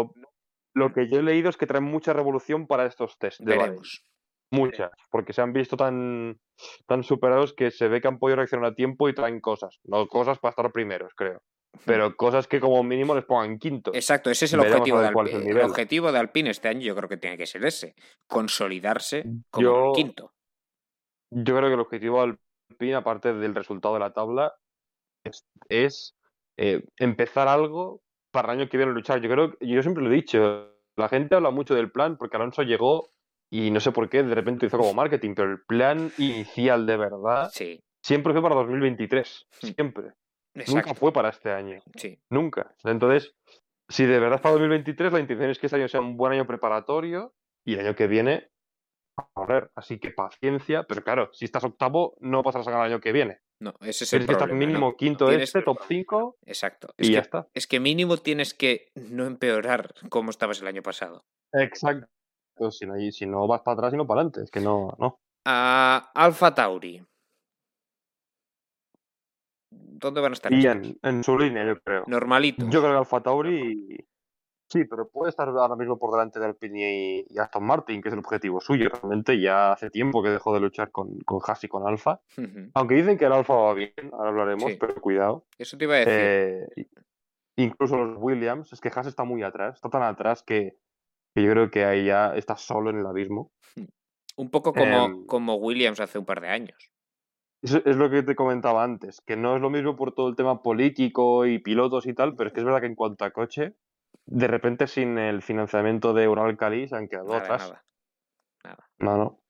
lo que yo he leído es que traen mucha revolución para estos test de. Veremos. Muchas, porque se han visto tan, tan superados que se ve que han podido reaccionar a tiempo y traen cosas. No cosas para estar primeros, creo. Pero cosas que como mínimo les pongan quinto. Exacto, ese es el Veremos objetivo a de Alpine. el objetivo de Alpine este año yo creo que tiene que ser ese. Consolidarse como Yo- quinto. Yo creo que el objetivo del Alpine, aparte del resultado de la tabla, es, es, eh, empezar algo para el año que viene luchar. Yo creo, yo siempre lo he dicho, la gente habla mucho del plan porque Alonso llegó y no sé por qué de repente hizo como marketing, pero el plan inicial de verdad Sí, siempre fue para 2023, Hmm. siempre. Nunca fue para este año, Sí. nunca. Entonces, si de verdad es para 2023, la intención es que este año sea un buen año preparatorio y el año que viene correr. Así que paciencia, pero claro, si estás octavo, no pasarás a ganar el año que viene. No, ese es el Tienes que estar problema. ¿no? mínimo quinto este, top 5 Exacto. y ya está. es que mínimo tienes que no empeorar como estabas el año pasado. Exacto. Si no, si no vas para atrás y no para adelante, es que no, no. A Alfa Tauri. ¿Dónde van a estar? En, en su línea, yo creo. Normalitos. Yo creo que Alfa Tauri sí, pero puede estar ahora mismo por delante de Alpine y, y Aston Martin, que es el objetivo suyo. Realmente ya hace tiempo que dejó de luchar con, con Haas y con Alfa. Aunque dicen que el Alfa va bien, ahora hablaremos, Sí. pero cuidado. Eso te iba a decir. Eh, incluso los Williams, es que Haas está muy atrás, está tan atrás que, que yo creo que ahí ya está solo en el abismo. Un poco como, em, como Williams hace un par de años. Es lo que te comentaba antes, que no es lo mismo por todo el tema político y pilotos y tal, pero es que es verdad que en cuanto a coche, de repente sin el financiamiento de Uralcali se han quedado Nada, atrás. nada. No, no.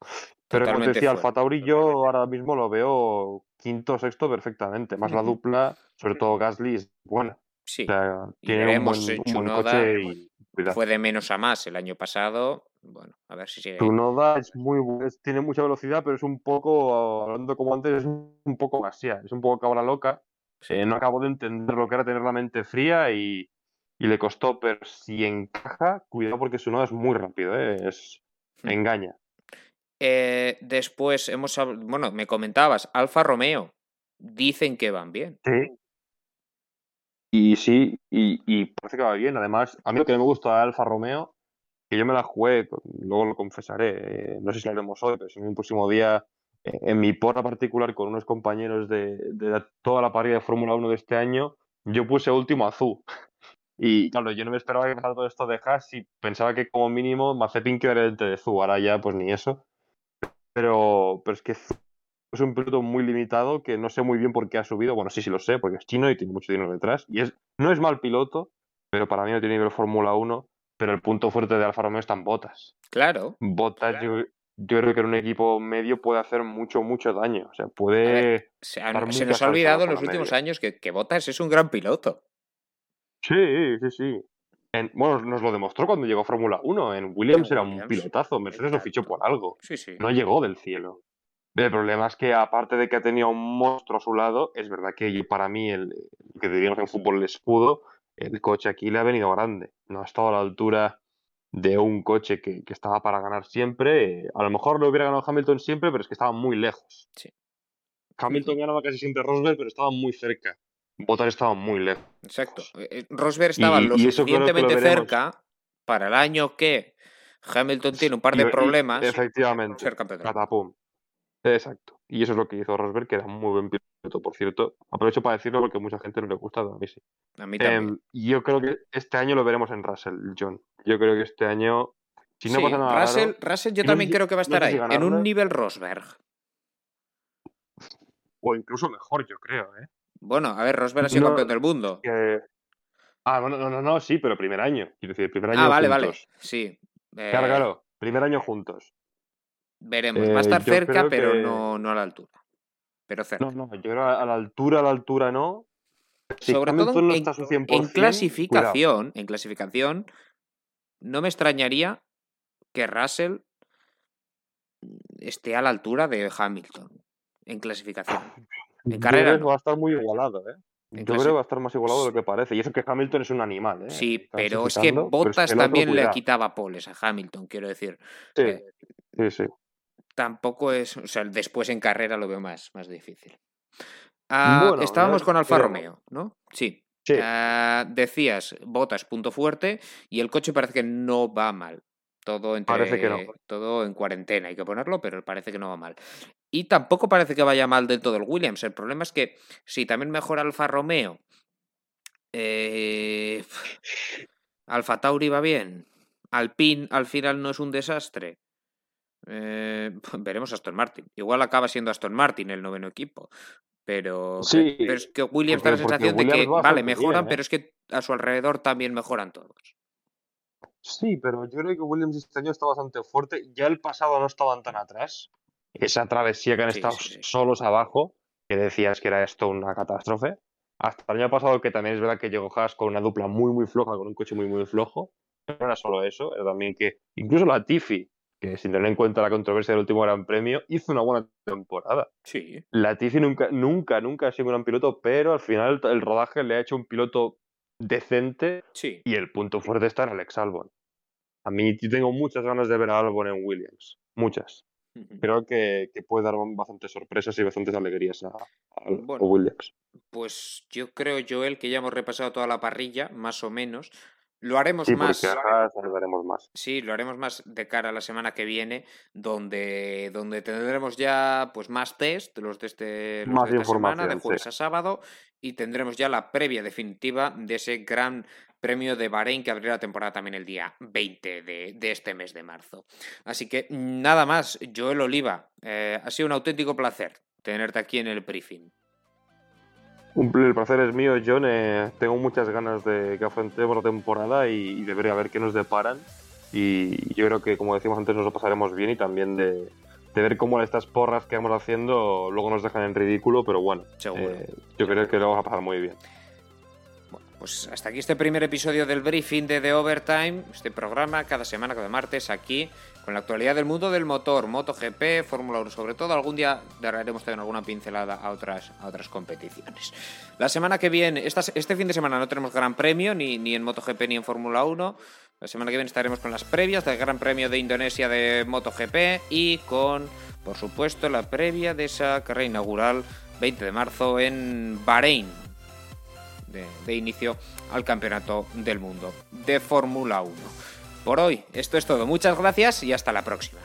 Pero como te decía. Alfa Tauri yo ahora mismo lo veo quinto o sexto perfectamente. Más la dupla, sobre todo Gasly, es buena. Sí, O sea, Y tiene un buen, eh, un buen coche y cuidado. fue de menos a más el año pasado. Bueno, a ver si sigue. Tsunoda es muy es- tiene mucha velocidad, pero es un poco, hablando como antes, es un poco vacía, es un poco cabra loca. Sí. Eh, no acabo de entender lo que era tener la mente fría y, y le costó, pero si encaja, cuidado porque Tsunoda es muy rápido, ¿eh? es, Hmm. engaña. Eh, después hemos bueno, me comentabas, Alfa Romeo. Dicen que van bien. Sí. Y sí, y, y parece que va bien. Además, a mí lo que me gusta de Alfa Romeo, que yo me la jugué, luego lo confesaré, eh, no sé si lo haremos hoy, pero si un próximo día, en mi porra particular con unos compañeros de, de toda la parrilla de Fórmula 1 de este año, yo puse último azul. Y claro, yo no me esperaba que pasara todo esto de Haas y pensaba que como mínimo Mazepin quedaría dentro de Zu. Ahora ya, pues ni eso. Pero, pero es que es un piloto muy limitado que no sé muy bien por qué ha subido. Bueno, sí, sí lo sé, porque es chino y tiene mucho dinero detrás. Y es, no es mal piloto, pero para mí no tiene nivel Fórmula 1. Pero el punto fuerte de Alfa Romeo están botas. Claro. Botas, yo, yo creo que en un equipo medio puede hacer mucho, mucho daño. O sea, puede. ver, Se, nos ha olvidado en los últimos años que, que Bottas es un gran piloto. Sí, sí, sí. En- bueno, nos lo demostró cuando llegó a Fórmula 1. En Williams era un pilotazo. Mercedes lo fichó por algo. Sí, sí. No llegó del cielo. El problema es que, aparte de que ha tenido un monstruo a su lado, es verdad que para mí, el, el que diríamos en fútbol el escudo, el coche aquí le ha venido grande. No ha estado a la altura de un coche que, que estaba para ganar siempre. A lo mejor lo hubiera ganado Hamilton siempre, pero es que estaba muy lejos. Sí. Hamilton ganaba casi siempre Rosberg, pero estaba muy cerca. Bottas estaba muy lejos. Exacto. Eh, eh, Rosberg estaba Y- lo y lo suficientemente cerca para el año que Hamilton tiene un par de Y- y- problemas. efectivamente. ser campeón del mundo. Catapum. Exacto. Y eso es lo que hizo Rosberg, que era un muy buen piloto, por cierto. Aprovecho para decirlo porque a mucha gente no le gusta, a mí sí. A mí también. Em, yo creo que este año lo veremos en Russell, John. Yo creo que este año, si no Sí, pasa nada Russell, raro, Russell yo también creo que va a no estar sé si ahí, en un nivel Rosberg. o incluso mejor, yo creo, ¿eh? Bueno, a ver, Rosberg ha sido No, campeón del mundo. Ah, bueno, no, no, no, sí, pero primer año. Quiero decir, primer año Ah, vale, vale. Sí. Eh, Claro, claro. Primer año juntos. Veremos. Va a Eh, estar cerca, pero que- no, no a la altura. Pero cerca. No, no, yo creo a la altura, a la altura no. Si Sobre todo en, está a su en 100%, cuidado. clasificación, en clasificación, no me extrañaría que Russell esté a la altura de Hamilton en clasificación. En carrera que no. va a estar muy igualado, ¿eh? Yo creo que va a estar más igualado de lo que parece. Y eso que Hamilton es un animal, ¿eh? Sí, pero es que Bottas también le quitaba poles a Hamilton, quiero decir. Sí, eh, sí, sí. Tampoco es. O sea, después en carrera lo veo más, más difícil. Ah, estábamos con Alfa Romeo, ¿no? Sí. Ah, decías, Botas, punto fuerte, y el coche parece que no va mal. Todo, entre, todo en cuarentena, hay que ponerlo, pero parece que no va mal. Y tampoco parece que vaya mal del todo el Williams. El problema es que si también mejora Alfa Romeo, eh, Alfa Tauri va bien, Alpine al final no es un desastre. Eh, veremos Aston Martin. Igual acaba siendo Aston Martin el noveno equipo. Pero, sí, pero es que Williams da la sensación de que, vale, mejoran, pero ¿eh? es que a su alrededor también mejoran todos. Sí, pero yo creo que Williams este año está bastante fuerte. Ya el pasado no estaban tan atrás. Esa travesía que han estado solos abajo, que decías que era esto una catástrofe. Hasta el año pasado, que también es verdad que llegó Haas con una dupla muy, muy floja, con un coche muy, muy flojo. No era solo eso, era también que incluso la Tiffy, que sin tener en cuenta la controversia del último Gran Premio, hizo una buena temporada. Sí. La Tiffy nunca, nunca, nunca ha sido un gran piloto, pero al final el rodaje le ha hecho un piloto decente sí. y el punto fuerte está en Alex Albon. A mí yo tengo muchas ganas de ver a Albon en Williams, muchas. Creo que, puede dar bastantes sorpresas y bastantes alegrías a, Williams. Pues yo creo, Joel, que ya hemos repasado toda la parrilla, más o menos. Lo haremos más. lo haremos más. Sí, lo haremos más de cara a la semana que viene, donde, donde tendremos ya pues más test, los de, este, los de esta semana, de jueves a sábado, y tendremos ya la previa definitiva de ese gran premio de Bahrein que abrirá la temporada también el día 20 de, este mes de marzo. Así que nada más, Joel Oliva, eh, ha sido un auténtico placer tenerte aquí en el briefing. El placer es mío, John. Eh, tengo muchas ganas de que afrontemos la temporada y, de ver a ver qué nos deparan. Y yo creo que, como decimos antes, nos lo pasaremos bien y también de, ver cómo estas porras que vamos haciendo luego nos dejan en ridículo, pero bueno, eh, yo creo que lo vamos a pasar muy bien. Pues hasta aquí este primer episodio del briefing de The Overtime, este programa cada semana, cada martes, aquí con la actualidad del mundo del motor, MotoGP, Fórmula 1 sobre todo. Algún día daremos también alguna pincelada a otras, a otras competiciones. La semana que viene, este fin de semana no tenemos Gran Premio, ni, ni en MotoGP ni en Fórmula 1. La semana que viene estaremos con las previas del Gran Premio de Indonesia de MotoGP y con, por supuesto, la previa de esa carrera inaugural 20 de marzo en Bahrein, de, inicio al Campeonato del Mundo de Fórmula 1. Por hoy, esto es todo. Muchas gracias y hasta la próxima.